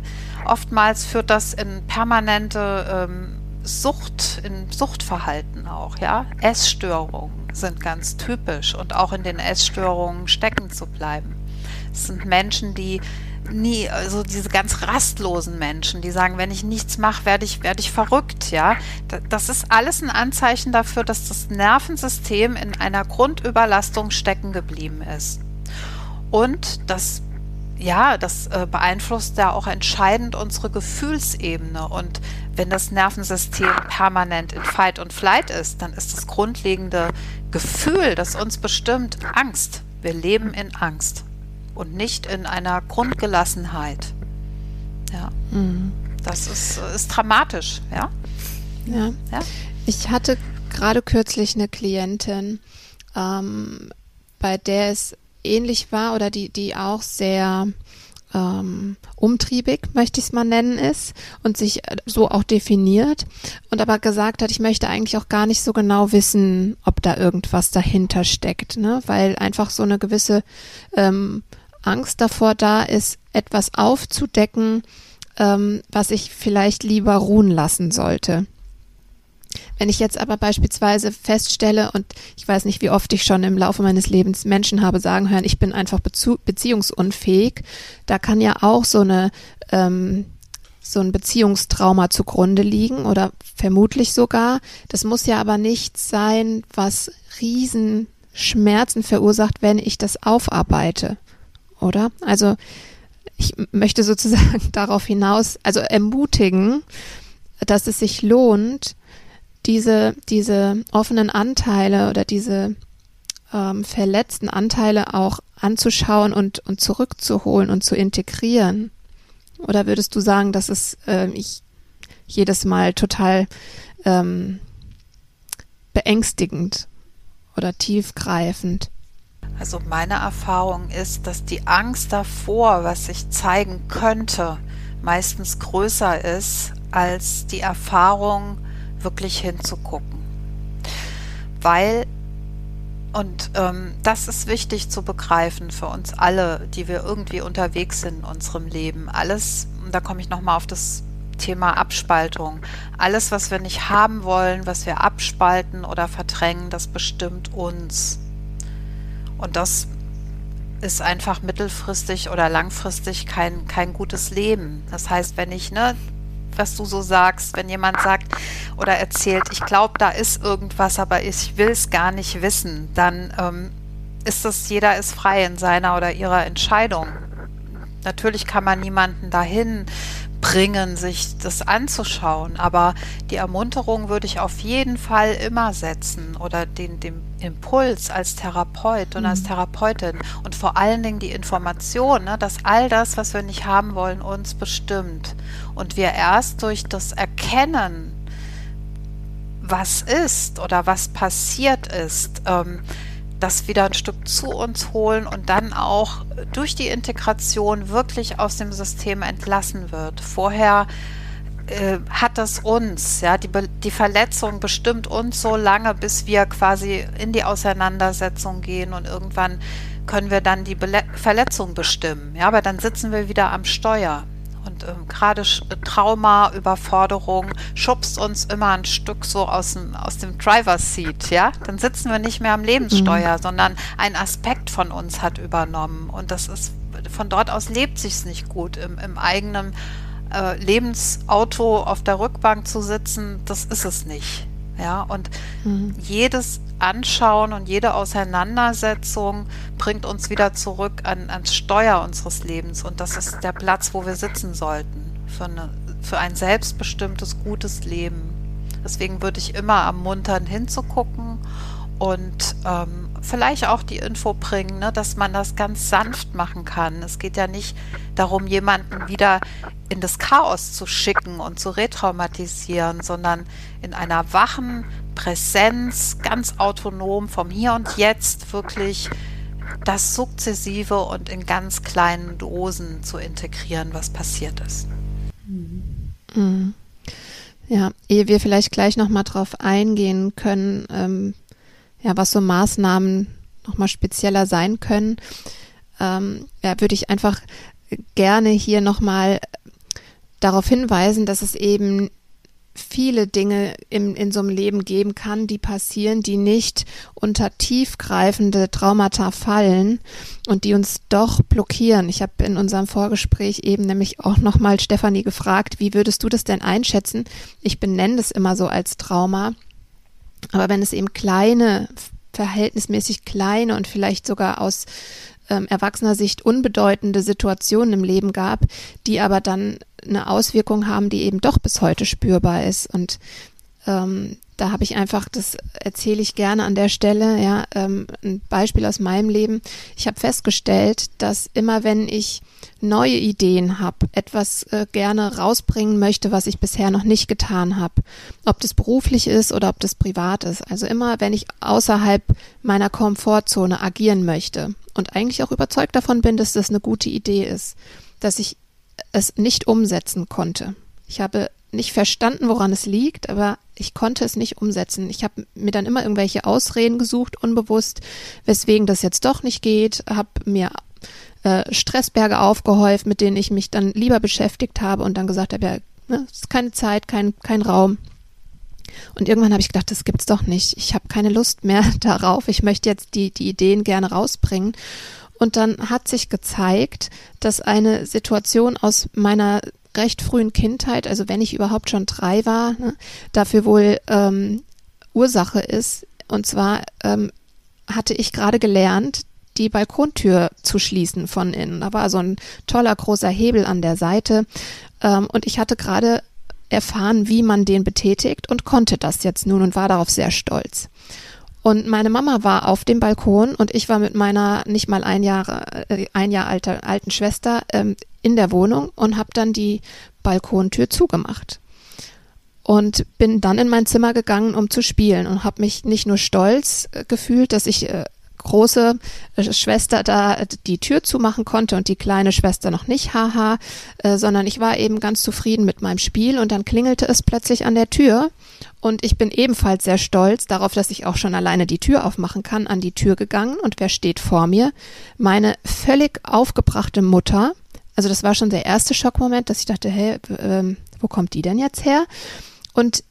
Oftmals führt das in permanente ähm, Sucht, in Suchtverhalten auch, ja. Essstörungen sind ganz typisch und auch in den Essstörungen stecken zu bleiben. Es sind Menschen, die nie, also diese ganz rastlosen Menschen, die sagen, wenn ich nichts mache, werde ich, werde ich verrückt, ja. Das ist alles ein Anzeichen dafür, dass das Nervensystem in einer Grundüberlastung stecken geblieben ist. Und das ja, das äh, beeinflusst ja auch entscheidend unsere Gefühlsebene. Und wenn das Nervensystem permanent in Fight und Flight ist, dann ist das grundlegende Gefühl, das uns bestimmt, Angst. Wir leben in Angst und nicht in einer Grundgelassenheit. Ja. Mhm. Das ist, ist dramatisch, ja? ja. Ja. Ich hatte gerade kürzlich eine Klientin, ähm, bei der es ähnlich war oder die, die auch sehr ähm, umtriebig, möchte ich es mal nennen, ist und sich äh, so auch definiert und aber gesagt hat, ich möchte eigentlich auch gar nicht so genau wissen, ob da irgendwas dahinter steckt, ne? weil einfach so eine gewisse ähm, Angst davor da ist, etwas aufzudecken, ähm, was ich vielleicht lieber ruhen lassen sollte. Wenn ich jetzt aber beispielsweise feststelle, und ich weiß nicht, wie oft ich schon im Laufe meines Lebens Menschen habe sagen hören, ich bin einfach beziehungsunfähig, da kann ja auch so eine ähm, so ein Beziehungstrauma zugrunde liegen oder vermutlich sogar. Das muss ja aber nicht sein, was Riesenschmerzen verursacht, wenn ich das aufarbeite, oder? Also ich möchte sozusagen darauf hinaus, also ermutigen, dass es sich lohnt, diese, diese offenen Anteile oder diese ähm, verletzten Anteile auch anzuschauen und, und zurückzuholen und zu integrieren? Oder würdest du sagen, dass es äh, ich jedes Mal total ähm, beängstigend oder tiefgreifend? Also meine Erfahrung ist, dass die Angst davor, was sich zeigen könnte, meistens größer ist als die Erfahrung, wirklich hinzugucken. Weil, und ähm, das ist wichtig zu begreifen für uns alle, die wir irgendwie unterwegs sind in unserem Leben. Alles, und da komme ich nochmal auf das Thema Abspaltung. Alles, was wir nicht haben wollen, was wir abspalten oder verdrängen, das bestimmt uns. Und das ist einfach mittelfristig oder langfristig kein, kein gutes Leben. Das heißt, wenn ich ne, was du so sagst, wenn jemand sagt oder erzählt, ich glaube, da ist irgendwas, aber ich will es gar nicht wissen, dann ähm, ist das, jeder ist frei in seiner oder ihrer Entscheidung. Natürlich kann man niemanden dahin bringen, sich das anzuschauen. Aber die Ermunterung würde ich auf jeden Fall immer setzen oder den, den Impuls als Therapeut und mhm. als Therapeutin und vor allen Dingen die Information, ne, dass all das, was wir nicht haben wollen, uns bestimmt. Und wir erst durch das Erkennen, was ist oder was passiert ist, ähm, das wieder ein Stück zu uns holen und dann auch durch die Integration wirklich aus dem System entlassen wird. Vorher äh, hat das uns, ja, die, die Verletzung bestimmt uns so lange, bis wir quasi in die Auseinandersetzung gehen und irgendwann können wir dann die Bele Verletzung bestimmen. Ja, aber dann sitzen wir wieder am Steuer. Und ähm, gerade Trauma, Überforderung schubst uns immer ein Stück so aus dem, aus dem Driver's Seat, ja? Dann sitzen wir nicht mehr am Lebenssteuer, mhm. sondern ein Aspekt von uns hat übernommen. Und das ist, von dort aus lebt sich's nicht gut. Im, im eigenen äh, Lebensauto auf der Rückbank zu sitzen, das ist es nicht. Ja, und mhm. jedes Anschauen und jede Auseinandersetzung bringt uns wieder zurück an, ans Steuer unseres Lebens. Und das ist der Platz, wo wir sitzen sollten für, eine, für ein selbstbestimmtes, gutes Leben. Deswegen würde ich immer ermuntern, hinzugucken und ähm, vielleicht auch die Info bringen, ne, dass man das ganz sanft machen kann. Es geht ja nicht darum, jemanden wieder in das Chaos zu schicken und zu retraumatisieren, sondern in einer wachen Präsenz, ganz autonom vom Hier und Jetzt wirklich das sukzessive und in ganz kleinen Dosen zu integrieren, was passiert ist. Mhm. Ja, ehe wir vielleicht gleich nochmal drauf eingehen können, ähm, ja, was so Maßnahmen nochmal spezieller sein können, ähm, ja, würde ich einfach gerne hier nochmal darauf hinweisen, dass es eben viele Dinge im, in so einem Leben geben kann, die passieren, die nicht unter tiefgreifende Traumata fallen und die uns doch blockieren. Ich habe in unserem Vorgespräch eben nämlich auch nochmal Stefanie gefragt, wie würdest du das denn einschätzen? Ich benenne das immer so als Trauma. Aber wenn es eben kleine, verhältnismäßig kleine und vielleicht sogar aus ähm, erwachsener Sicht unbedeutende Situationen im Leben gab, die aber dann eine Auswirkung haben, die eben doch bis heute spürbar ist. Und ähm, da habe ich einfach, das erzähle ich gerne an der Stelle, ja, ähm, ein Beispiel aus meinem Leben. Ich habe festgestellt, dass immer wenn ich neue Ideen habe, etwas äh, gerne rausbringen möchte, was ich bisher noch nicht getan habe, ob das beruflich ist oder ob das privat ist. Also immer, wenn ich außerhalb meiner Komfortzone agieren möchte und eigentlich auch überzeugt davon bin, dass das eine gute Idee ist, dass ich es nicht umsetzen konnte. Ich habe nicht verstanden, woran es liegt, aber ich konnte es nicht umsetzen. Ich habe mir dann immer irgendwelche Ausreden gesucht, unbewusst, weswegen das jetzt doch nicht geht, habe mir äh, Stressberge aufgehäuft, mit denen ich mich dann lieber beschäftigt habe und dann gesagt habe, ja, ne, es ist keine Zeit, kein, kein Raum. Und irgendwann habe ich gedacht, das gibt's doch nicht. Ich habe keine Lust mehr darauf. Ich möchte jetzt die, die Ideen gerne rausbringen. Und dann hat sich gezeigt, dass eine Situation aus meiner recht frühen Kindheit, also wenn ich überhaupt schon drei war, ne, dafür wohl ähm, Ursache ist. Und zwar ähm, hatte ich gerade gelernt, die Balkontür zu schließen von innen. Da war so ein toller großer Hebel an der Seite ähm, und ich hatte gerade erfahren, wie man den betätigt und konnte das jetzt nun und war darauf sehr stolz. Und meine Mama war auf dem Balkon und ich war mit meiner nicht mal ein Jahr, äh, ein Jahr alter, alten Schwester ähm, in der Wohnung und habe dann die Balkontür zugemacht. Und bin dann in mein Zimmer gegangen, um zu spielen und habe mich nicht nur stolz äh, gefühlt, dass ich äh, große äh, Schwester da die Tür zumachen konnte und die kleine Schwester noch nicht, haha, sondern ich war eben ganz zufrieden mit meinem Spiel und dann klingelte es plötzlich an der Tür und ich bin ebenfalls sehr stolz darauf, dass ich auch schon alleine die Tür aufmachen kann, an die Tür gegangen und wer steht vor mir? Meine völlig aufgebrachte Mutter. Also das war schon der erste Schockmoment, dass ich dachte, hey, äh, wo kommt die denn jetzt her? Und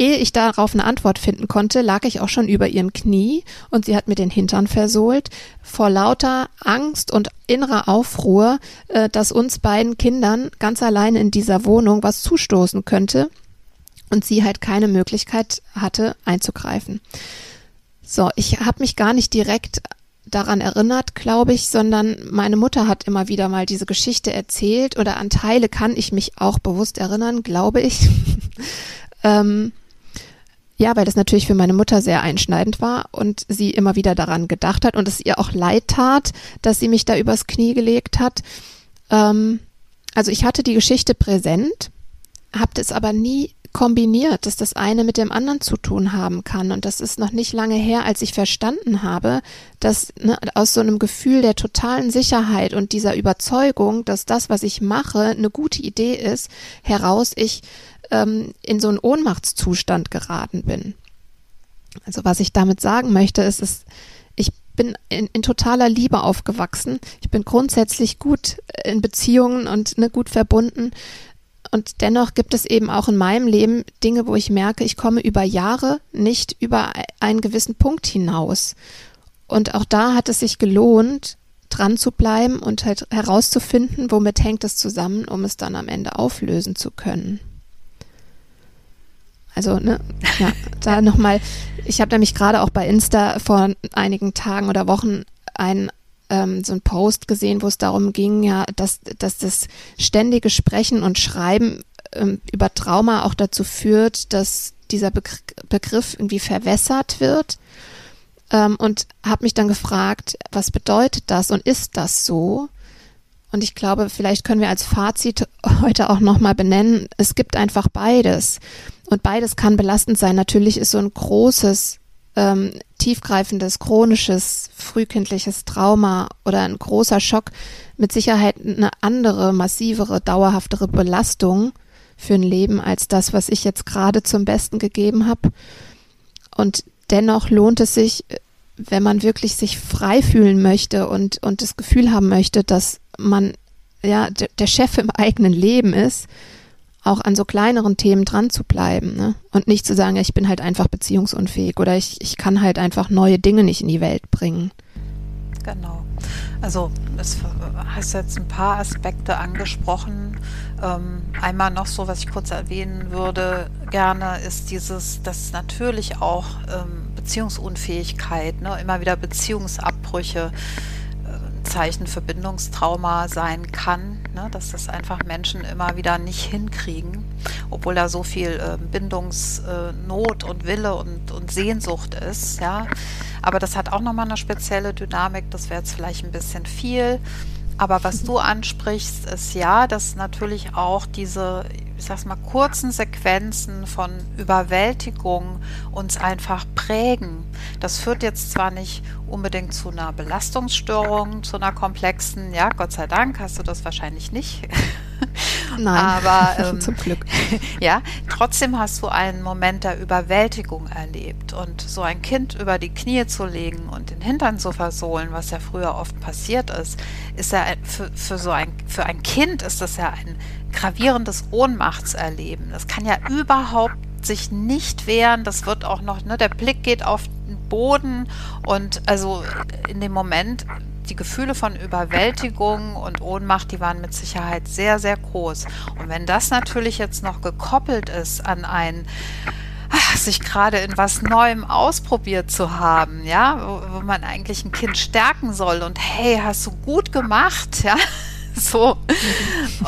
Ehe ich darauf eine Antwort finden konnte, lag ich auch schon über ihrem Knie und sie hat mir den Hintern versohlt, vor lauter Angst und innerer Aufruhr, äh, dass uns beiden Kindern ganz alleine in dieser Wohnung was zustoßen könnte und sie halt keine Möglichkeit hatte einzugreifen. So, ich habe mich gar nicht direkt daran erinnert, glaube ich, sondern meine Mutter hat immer wieder mal diese Geschichte erzählt oder an Teile kann ich mich auch bewusst erinnern, glaube ich. ähm, ja, weil das natürlich für meine Mutter sehr einschneidend war und sie immer wieder daran gedacht hat und es ihr auch leid tat, dass sie mich da übers Knie gelegt hat. Ähm, also ich hatte die Geschichte präsent, habe es aber nie kombiniert, dass das eine mit dem anderen zu tun haben kann. Und das ist noch nicht lange her, als ich verstanden habe, dass ne, aus so einem Gefühl der totalen Sicherheit und dieser Überzeugung, dass das, was ich mache, eine gute Idee ist, heraus ich ähm, in so einen Ohnmachtszustand geraten bin. Also was ich damit sagen möchte, ist, ist ich bin in, in, totaler Liebe aufgewachsen. Ich bin grundsätzlich gut in Beziehungen und ne, gut verbunden. Und dennoch gibt es eben auch in meinem Leben Dinge, wo ich merke, ich komme über Jahre nicht über einen gewissen Punkt hinaus. Und auch da hat es sich gelohnt, dran zu bleiben und halt herauszufinden, womit hängt es zusammen, um es dann am Ende auflösen zu können. Also, ne, ja, da nochmal, ich habe nämlich gerade auch bei Insta vor einigen Tagen oder Wochen ein ähm, so ein Post gesehen, wo es darum ging, ja, dass, dass das ständige Sprechen und Schreiben ähm, über Trauma auch dazu führt, dass dieser Begr Begriff irgendwie verwässert wird. ähm, und habe mich dann gefragt, was bedeutet das und ist das so? Und ich glaube, vielleicht können wir als Fazit heute auch nochmal benennen, es gibt einfach beides. Und beides kann belastend sein. Natürlich ist so ein großes, ähm, tiefgreifendes, chronisches, frühkindliches Trauma oder ein großer Schock mit Sicherheit eine andere, massivere, dauerhaftere Belastung für ein Leben als das, was ich jetzt gerade zum Besten gegeben habe. Und dennoch lohnt es sich, wenn man wirklich sich frei fühlen möchte und, und das Gefühl haben möchte, dass man ja der Chef im eigenen Leben ist, auch an so kleineren Themen dran zu bleiben ne? und nicht zu sagen, ich bin halt einfach beziehungsunfähig oder ich, ich kann halt einfach neue Dinge nicht in die Welt bringen. Genau. Also es hast jetzt ein paar Aspekte angesprochen. Ähm, einmal noch so, was ich kurz erwähnen würde, gerne ist dieses, dass natürlich auch ähm, Beziehungsunfähigkeit, ne, immer wieder Beziehungsabbrüche Zeichen für Bindungstrauma sein kann, ne, dass das einfach Menschen immer wieder nicht hinkriegen, obwohl da so viel äh, Bindungsnot und Wille und, und Sehnsucht ist, ja. Aber das hat auch nochmal eine spezielle Dynamik, das wäre jetzt vielleicht ein bisschen viel. Aber was du ansprichst, ist ja, dass natürlich auch diese, ich sag's mal, kurzen Sequenzen von Überwältigung uns einfach prägen. Das führt jetzt zwar nicht unbedingt zu einer Belastungsstörung, zu einer komplexen, ja, Gott sei Dank hast du das wahrscheinlich nicht. Nein, aber ähm, zum Glück. Ja, trotzdem hast du einen Moment der Überwältigung erlebt und so ein Kind über die Knie zu legen und den Hintern zu versohlen, was ja früher oft passiert ist, ist ja für, für so ein für ein Kind ist das ja ein gravierendes Ohnmachtserleben. Das kann ja überhaupt sich nicht wehren. Das wird auch noch, ne, der Blick geht auf den Boden und also in dem Moment die Gefühle von Überwältigung und Ohnmacht, die waren mit Sicherheit sehr, sehr groß. Und wenn das natürlich jetzt noch gekoppelt ist an ein ach, sich gerade in was Neuem ausprobiert zu haben, ja, wo, wo man eigentlich ein Kind stärken soll und hey, hast du gut gemacht, ja, so,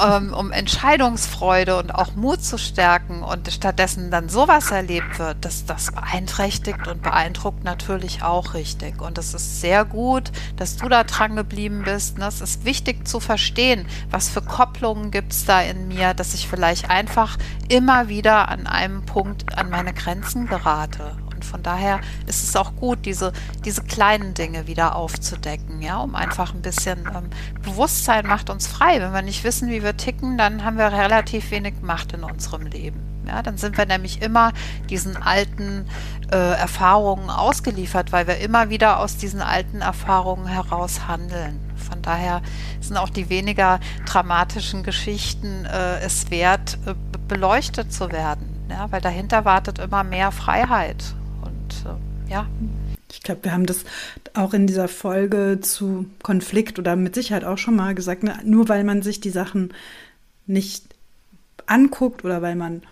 ähm, um Entscheidungsfreude und auch Mut zu stärken und stattdessen dann sowas erlebt wird, das, das beeinträchtigt und beeindruckt natürlich auch richtig. Und es ist sehr gut, dass du da dran geblieben bist. Ne? Es ist wichtig zu verstehen, was für Kopplungen gibt es da in mir, dass ich vielleicht einfach immer wieder an einem Punkt an meine Grenzen gerate. Und von daher ist es auch gut, diese, diese kleinen Dinge wieder aufzudecken, ja, um einfach ein bisschen ähm, Bewusstsein macht uns frei. Wenn wir nicht wissen, wie wir ticken, dann haben wir relativ wenig Macht in unserem Leben. Ja, dann sind wir nämlich immer diesen alten äh, Erfahrungen ausgeliefert, weil wir immer wieder aus diesen alten Erfahrungen heraus handeln. Von daher sind auch die weniger dramatischen Geschichten äh, es wert, äh, beleuchtet zu werden, ja, weil dahinter wartet immer mehr Freiheit äh, ja. Ich glaube, wir haben das auch in dieser Folge zu Konflikt oder mit Sicherheit auch schon mal gesagt, ne? nur weil man sich die Sachen nicht anguckt oder weil man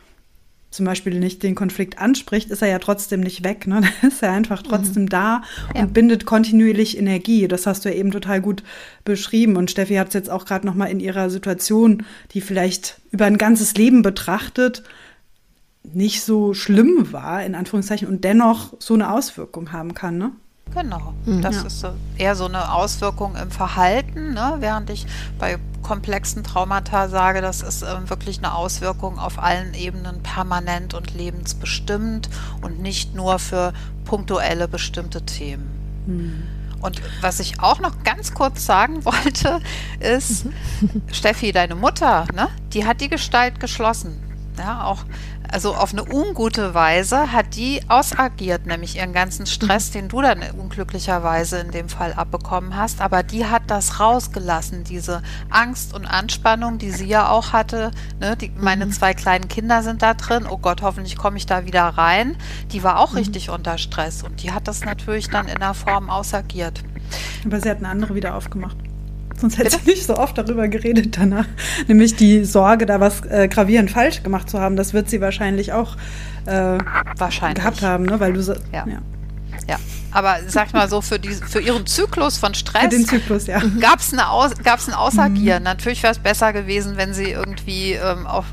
zum Beispiel nicht den Konflikt anspricht, ist er ja trotzdem nicht weg. Ne? Da ist er einfach trotzdem mhm. da und ja. bindet kontinuierlich Energie. Das hast du ja eben total gut beschrieben. Und Steffi hat es jetzt auch gerade noch mal in ihrer Situation, die vielleicht über ein ganzes Leben betrachtet, nicht so schlimm war, in Anführungszeichen, und dennoch so eine Auswirkung haben kann, ne? Genau, mhm. das ja. ist eher so eine Auswirkung im Verhalten, ne? während ich bei komplexen Traumata sage, das ist äh, wirklich eine Auswirkung auf allen Ebenen permanent und lebensbestimmt und nicht nur für punktuelle bestimmte Themen. Mhm. Und was ich auch noch ganz kurz sagen wollte, ist, mhm. Steffi, deine Mutter, ne, die hat die Gestalt geschlossen. Ja, auch also auf eine ungute Weise hat die ausagiert, nämlich ihren ganzen Stress, mhm. den du dann unglücklicherweise in dem Fall abbekommen hast. Aber die hat das rausgelassen, diese Angst und Anspannung, die sie ja auch hatte. Ne? Die, meine mhm. zwei kleinen Kinder sind da drin. Oh Gott, hoffentlich komme ich da wieder rein. Die war auch mhm. richtig unter Stress und die hat das natürlich dann in der Form ausagiert. Aber sie hat eine andere wieder aufgemacht. Sonst hätte sie nicht so oft darüber geredet danach. Nämlich die Sorge, da was äh, gravierend falsch gemacht zu haben. Das wird sie wahrscheinlich auch äh, wahrscheinlich. gehabt haben, ne? weil du so, ja. ja. Ja, aber sag mal so, für, die, für ihren Zyklus von Stress ja. gab es Aus, ein Ausagieren. Mhm. Natürlich wäre es besser gewesen, wenn sie irgendwie ähm, auf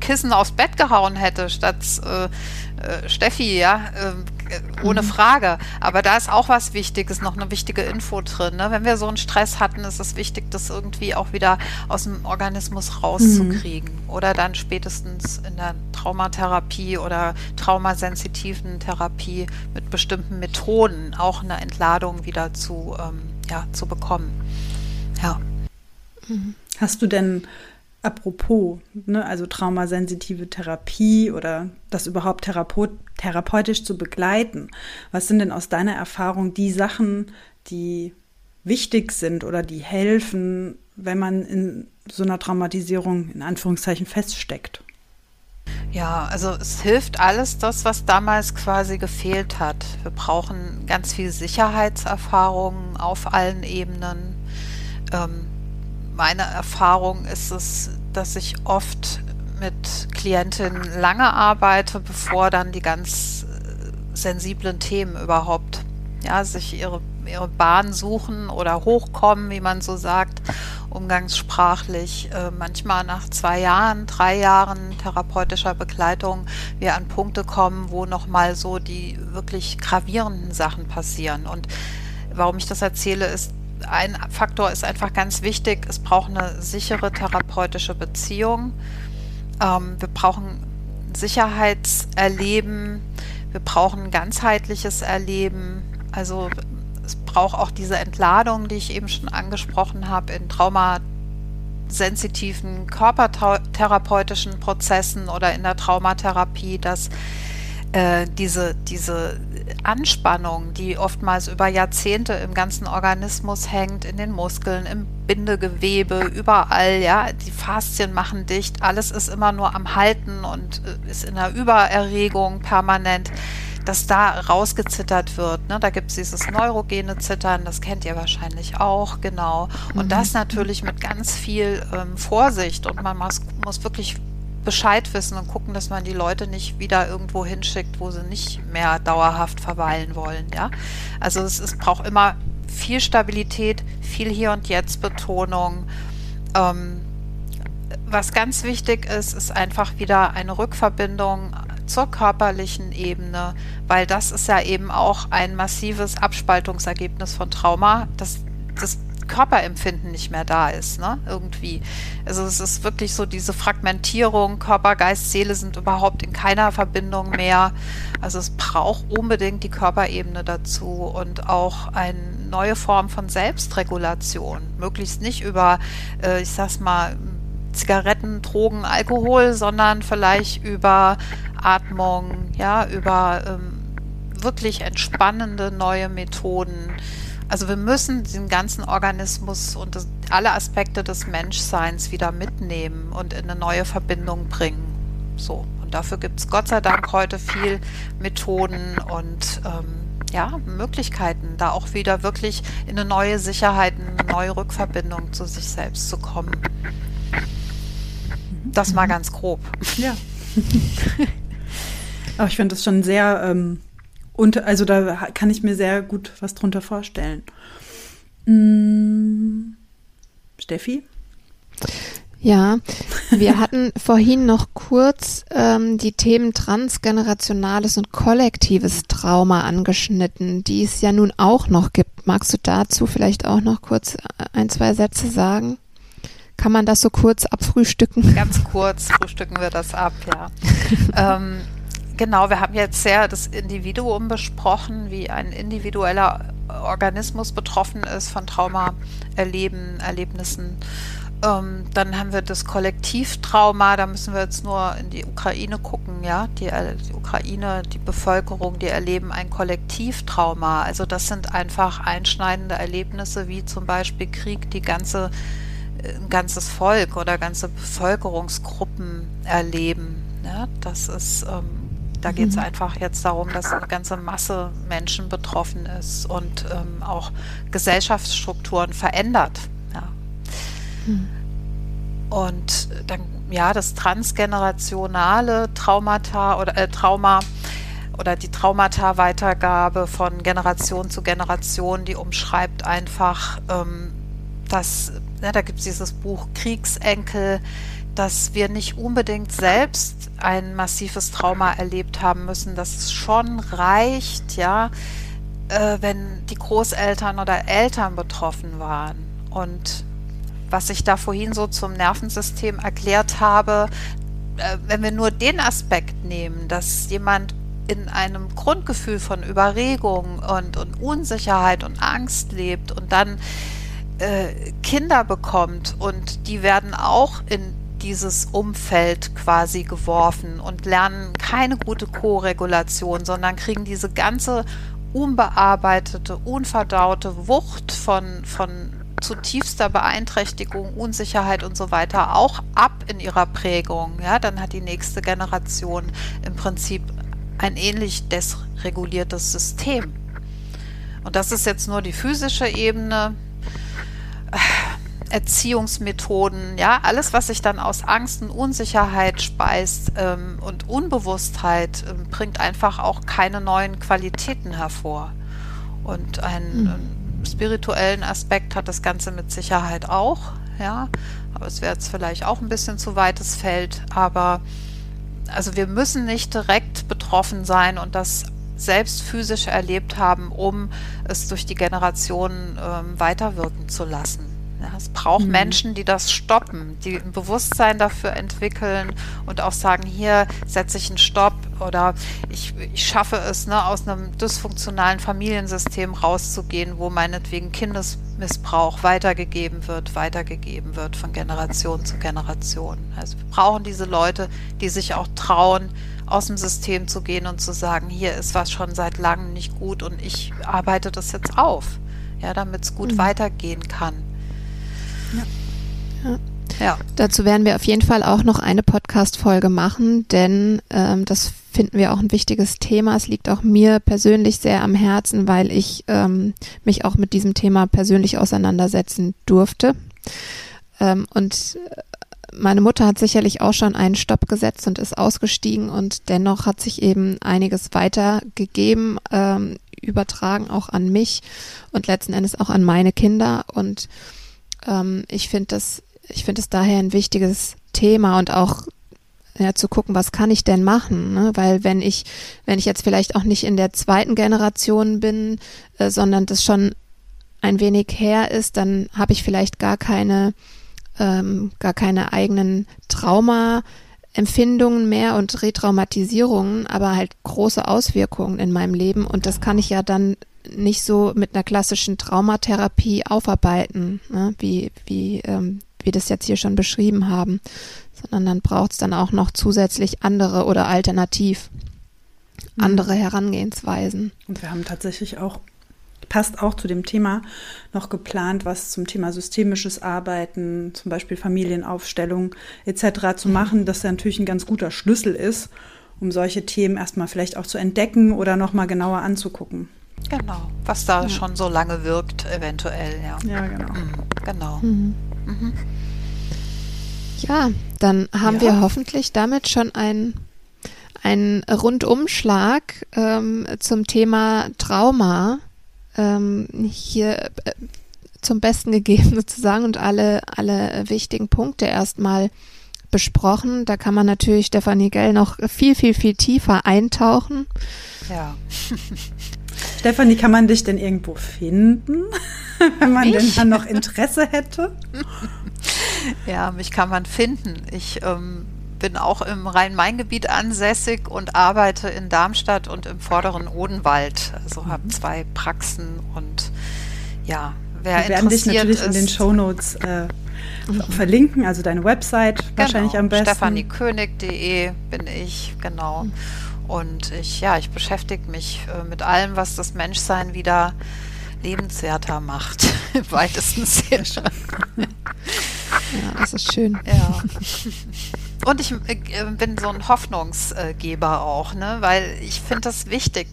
Kissen aufs Bett gehauen hätte statt äh, äh, Steffi, ja, ähm, äh, ohne mhm. Frage. Aber da ist auch was Wichtiges, noch eine wichtige Info drin. Ne? Wenn wir so einen Stress hatten, ist es wichtig, das irgendwie auch wieder aus dem Organismus rauszukriegen. Mhm. Oder dann spätestens in der Traumatherapie oder traumasensitiven Therapie mit bestimmten Methoden auch eine Entladung wieder zu, ähm, ja, zu bekommen. Ja. Mhm. Hast du denn apropos, ne, also traumasensitive Therapie oder das überhaupt therapeut therapeutisch zu begleiten, was sind denn aus deiner Erfahrung die Sachen, die wichtig sind oder die helfen, wenn man in so einer Traumatisierung in Anführungszeichen feststeckt? Ja, also es hilft alles das, was damals quasi gefehlt hat. Wir brauchen ganz viel Sicherheitserfahrung auf allen Ebenen. Ähm, meine Erfahrung ist es, dass ich oft mit Klientinnen lange arbeite, bevor dann die ganz äh, sensiblen Themen überhaupt ja, sich ihre, ihre Bahn suchen oder hochkommen, wie man so sagt, umgangssprachlich. Äh, manchmal nach zwei Jahren, drei Jahren therapeutischer Begleitung wir an Punkte kommen, wo nochmal so die wirklich gravierenden Sachen passieren. Und warum ich das erzähle, ist, ein Faktor ist einfach ganz wichtig. Es braucht eine sichere therapeutische Beziehung. Ähm, wir brauchen Sicherheitserleben. Wir brauchen ganzheitliches Erleben. Also es braucht auch diese Entladung, die ich eben schon angesprochen habe, in traumasensitiven körpertherapeutischen Prozessen oder in der Traumatherapie, dass äh, diese, diese Anspannung, die oftmals über Jahrzehnte im ganzen Organismus hängt, in den Muskeln, im Bindegewebe, überall, ja, die Faszien machen dicht, alles ist immer nur am Halten und äh, ist in der Übererregung permanent, dass da rausgezittert wird. Ne? Da gibt es dieses neurogene Zittern, das kennt ihr wahrscheinlich auch, genau. Und mhm. das natürlich mit ganz viel ähm, Vorsicht und man muss, muss wirklich Bescheid wissen und gucken, dass man die Leute nicht wieder irgendwo hinschickt, wo sie nicht mehr dauerhaft verweilen wollen. Ja? Also es, es braucht immer viel Stabilität, viel Hier und Jetzt Betonung. Ähm, was ganz wichtig ist, ist einfach wieder eine Rückverbindung zur körperlichen Ebene, weil das ist ja eben auch ein massives Abspaltungsergebnis von Trauma. Das, das Körperempfinden nicht mehr da ist, ne? Irgendwie. Also es ist wirklich so diese Fragmentierung, Körper, Geist, Seele sind überhaupt in keiner Verbindung mehr. Also es braucht unbedingt die Körperebene dazu und auch eine neue Form von Selbstregulation. Möglichst nicht über, äh, ich sag's mal, Zigaretten, Drogen, Alkohol, sondern vielleicht über Atmung, ja, über ähm, wirklich entspannende neue Methoden also wir müssen den ganzen Organismus und das, alle Aspekte des Menschseins wieder mitnehmen und in eine neue Verbindung bringen. So. Und dafür gibt es Gott sei Dank heute viel Methoden und ähm, ja, Möglichkeiten, da auch wieder wirklich in eine neue Sicherheit, eine neue Rückverbindung zu sich selbst zu kommen. Das mal mhm. ganz grob. Ja. Aber ich finde das schon sehr ähm, und also da kann ich mir sehr gut was drunter vorstellen. Hm, Steffi? Ja, wir hatten vorhin noch kurz ähm, die Themen transgenerationales und kollektives Trauma angeschnitten, die es ja nun auch noch gibt. Magst du dazu vielleicht auch noch kurz ein, zwei Sätze sagen? Kann man das so kurz abfrühstücken? Ganz kurz frühstücken wir das ab, ja. ähm, Genau, wir haben jetzt sehr das Individuum besprochen, wie ein individueller Organismus betroffen ist von Traumaerleben, Erlebnissen. Ähm, dann haben wir das Kollektivtrauma, da müssen wir jetzt nur in die Ukraine gucken, ja. Die, die, Ukraine, die Bevölkerung, die erleben ein Kollektivtrauma. Also das sind einfach einschneidende Erlebnisse, wie zum Beispiel Krieg, die ganze, ein ganzes Volk oder ganze Bevölkerungsgruppen erleben. Ja, das ist ähm, da geht es mhm. einfach jetzt darum, dass eine ganze Masse Menschen betroffen ist und ähm, auch Gesellschaftsstrukturen verändert. Ja. Mhm. Und dann, ja, das transgenerationale Traumata oder äh, Trauma oder die Traumata-Weitergabe von Generation zu Generation, die umschreibt einfach, ähm, dass, ja, da gibt es dieses Buch Kriegsenkel, dass wir nicht unbedingt selbst ein massives Trauma erlebt haben müssen, dass es schon reicht, ja, äh, wenn die Großeltern oder Eltern betroffen waren. Und was ich da vorhin so zum Nervensystem erklärt habe, äh, wenn wir nur den Aspekt nehmen, dass jemand in einem Grundgefühl von Überregung und, und Unsicherheit und Angst lebt und dann äh, Kinder bekommt und die werden auch in dieses Umfeld quasi geworfen und lernen keine gute Co-Regulation, sondern kriegen diese ganze unbearbeitete, unverdaute Wucht von, von zutiefster Beeinträchtigung, Unsicherheit und so weiter auch ab in ihrer Prägung. Ja, dann hat die nächste Generation im Prinzip ein ähnlich desreguliertes System. Und das ist jetzt nur die physische Ebene. Erziehungsmethoden, ja, alles, was sich dann aus Angst und Unsicherheit speist ähm, und Unbewusstheit, ähm, bringt einfach auch keine neuen Qualitäten hervor. Und einen, mhm. einen spirituellen Aspekt hat das Ganze mit Sicherheit auch, ja, aber es wäre jetzt vielleicht auch ein bisschen zu weites Feld, aber also wir müssen nicht direkt betroffen sein und das selbst physisch erlebt haben, um es durch die Generationen ähm, weiterwirken zu lassen. Es braucht mhm. Menschen, die das stoppen, die ein Bewusstsein dafür entwickeln und auch sagen, hier setze ich einen Stopp oder ich, ich schaffe es, ne, aus einem dysfunktionalen Familiensystem rauszugehen, wo meinetwegen Kindesmissbrauch weitergegeben wird, weitergegeben wird von Generation zu Generation. Also wir brauchen diese Leute, die sich auch trauen, aus dem System zu gehen und zu sagen, hier ist was schon seit langem nicht gut und ich arbeite das jetzt auf, ja, damit es gut mhm. weitergehen kann. Ja. ja. ja. Dazu werden wir auf jeden Fall auch noch eine Podcast-Folge machen, denn ähm, das finden wir auch ein wichtiges Thema. Es liegt auch mir persönlich sehr am Herzen, weil ich ähm, mich auch mit diesem Thema persönlich auseinandersetzen durfte. Ähm, und meine Mutter hat sicherlich auch schon einen Stopp gesetzt und ist ausgestiegen und dennoch hat sich eben einiges weitergegeben, ähm, übertragen auch an mich und letzten Endes auch an meine Kinder und ähm, ich finde das, ich finde es daher ein wichtiges Thema und auch ja, zu gucken, was kann ich denn machen? Ne? Weil wenn ich, wenn ich jetzt vielleicht auch nicht in der zweiten Generation bin, äh, sondern das schon ein wenig her ist, dann habe ich vielleicht gar keine, ähm, gar keine eigenen Trauma-Empfindungen mehr und Retraumatisierungen, aber halt große Auswirkungen in meinem Leben. Und das kann ich ja dann nicht so mit einer klassischen Traumatherapie aufarbeiten, ne, wie, wie ähm, wir das jetzt hier schon beschrieben haben, sondern dann braucht es dann auch noch zusätzlich andere oder alternativ mhm. andere. Herangehensweisen. Und wir haben tatsächlich auch, passt auch zu dem Thema, noch geplant, was zum Thema systemisches Arbeiten, zum Beispiel Familienaufstellung etc. zu mhm. machen, das natürlich ein ganz guter Schlüssel ist, um solche Themen erstmal vielleicht auch zu entdecken oder nochmal genauer anzugucken. Genau, was da ja. schon so lange wirkt, eventuell, ja. Ja, genau. Mhm, genau. Mhm. Mhm. Ja, dann haben ja. wir hoffentlich damit schon ein einen Rundumschlag ähm, zum Thema Trauma ähm, hier äh, zum Besten gegeben sozusagen und alle, alle wichtigen Punkte erstmal besprochen. Da kann man natürlich Stefanie Gell noch viel, viel, viel tiefer eintauchen. Ja. Stefanie, kann man dich denn irgendwo finden, wenn man mich? denn dann noch Interesse hätte? Ja, mich kann man finden. Ich ähm, bin auch im Rhein-Main-Gebiet ansässig und arbeite in Darmstadt und im vorderen Odenwald. Also mhm. habe zwei Praxen und ja, wer Wir werden dich natürlich ist, in den Shownotes äh, mhm. verlinken, also deine Website genau, wahrscheinlich am besten. Stephaniekönig.de bin ich, genau. Mhm. Und ich, ja, ich beschäftige mich äh, mit allem, was das Menschsein wieder lebenswerter macht, im weitesten Sinne. Ja, das ist schön. Ja. Und ich äh, bin so ein Hoffnungsgeber auch, ne? weil ich finde das wichtig,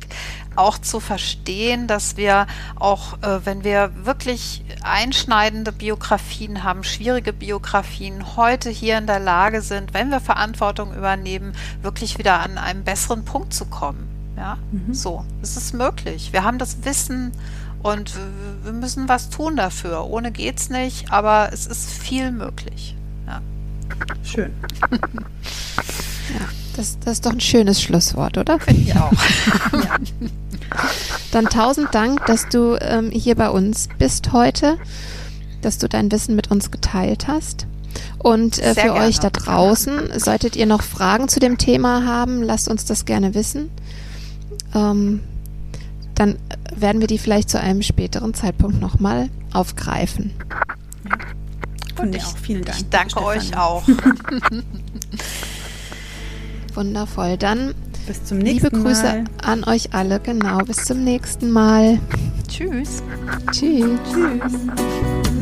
auch zu verstehen, dass wir auch, äh, wenn wir wirklich einschneidende Biografien haben, schwierige Biografien, heute hier in der Lage sind, wenn wir Verantwortung übernehmen, wirklich wieder an einen besseren Punkt zu kommen. Ja, mhm. so, es ist möglich. Wir haben das Wissen und wir müssen was tun dafür. Ohne geht's nicht, aber es ist viel möglich. Ja. Schön. ja, das, das ist doch ein schönes Schlusswort, oder? Finde ich auch. ja. Dann tausend Dank, dass du ähm, hier bei uns bist heute, dass du dein Wissen mit uns geteilt hast. Und äh, für gerne. euch da draußen, solltet ihr noch Fragen zu dem Thema haben, lasst uns das gerne wissen. Ähm, dann werden wir die vielleicht zu einem späteren Zeitpunkt nochmal aufgreifen. Von mir auch. Vielen Dank. Ich danke euch auch. Wundervoll. Dann bis zum nächsten liebe Grüße Mal. an euch alle. Genau. Bis zum nächsten Mal. Tschüss. Tschüss. Tschüss.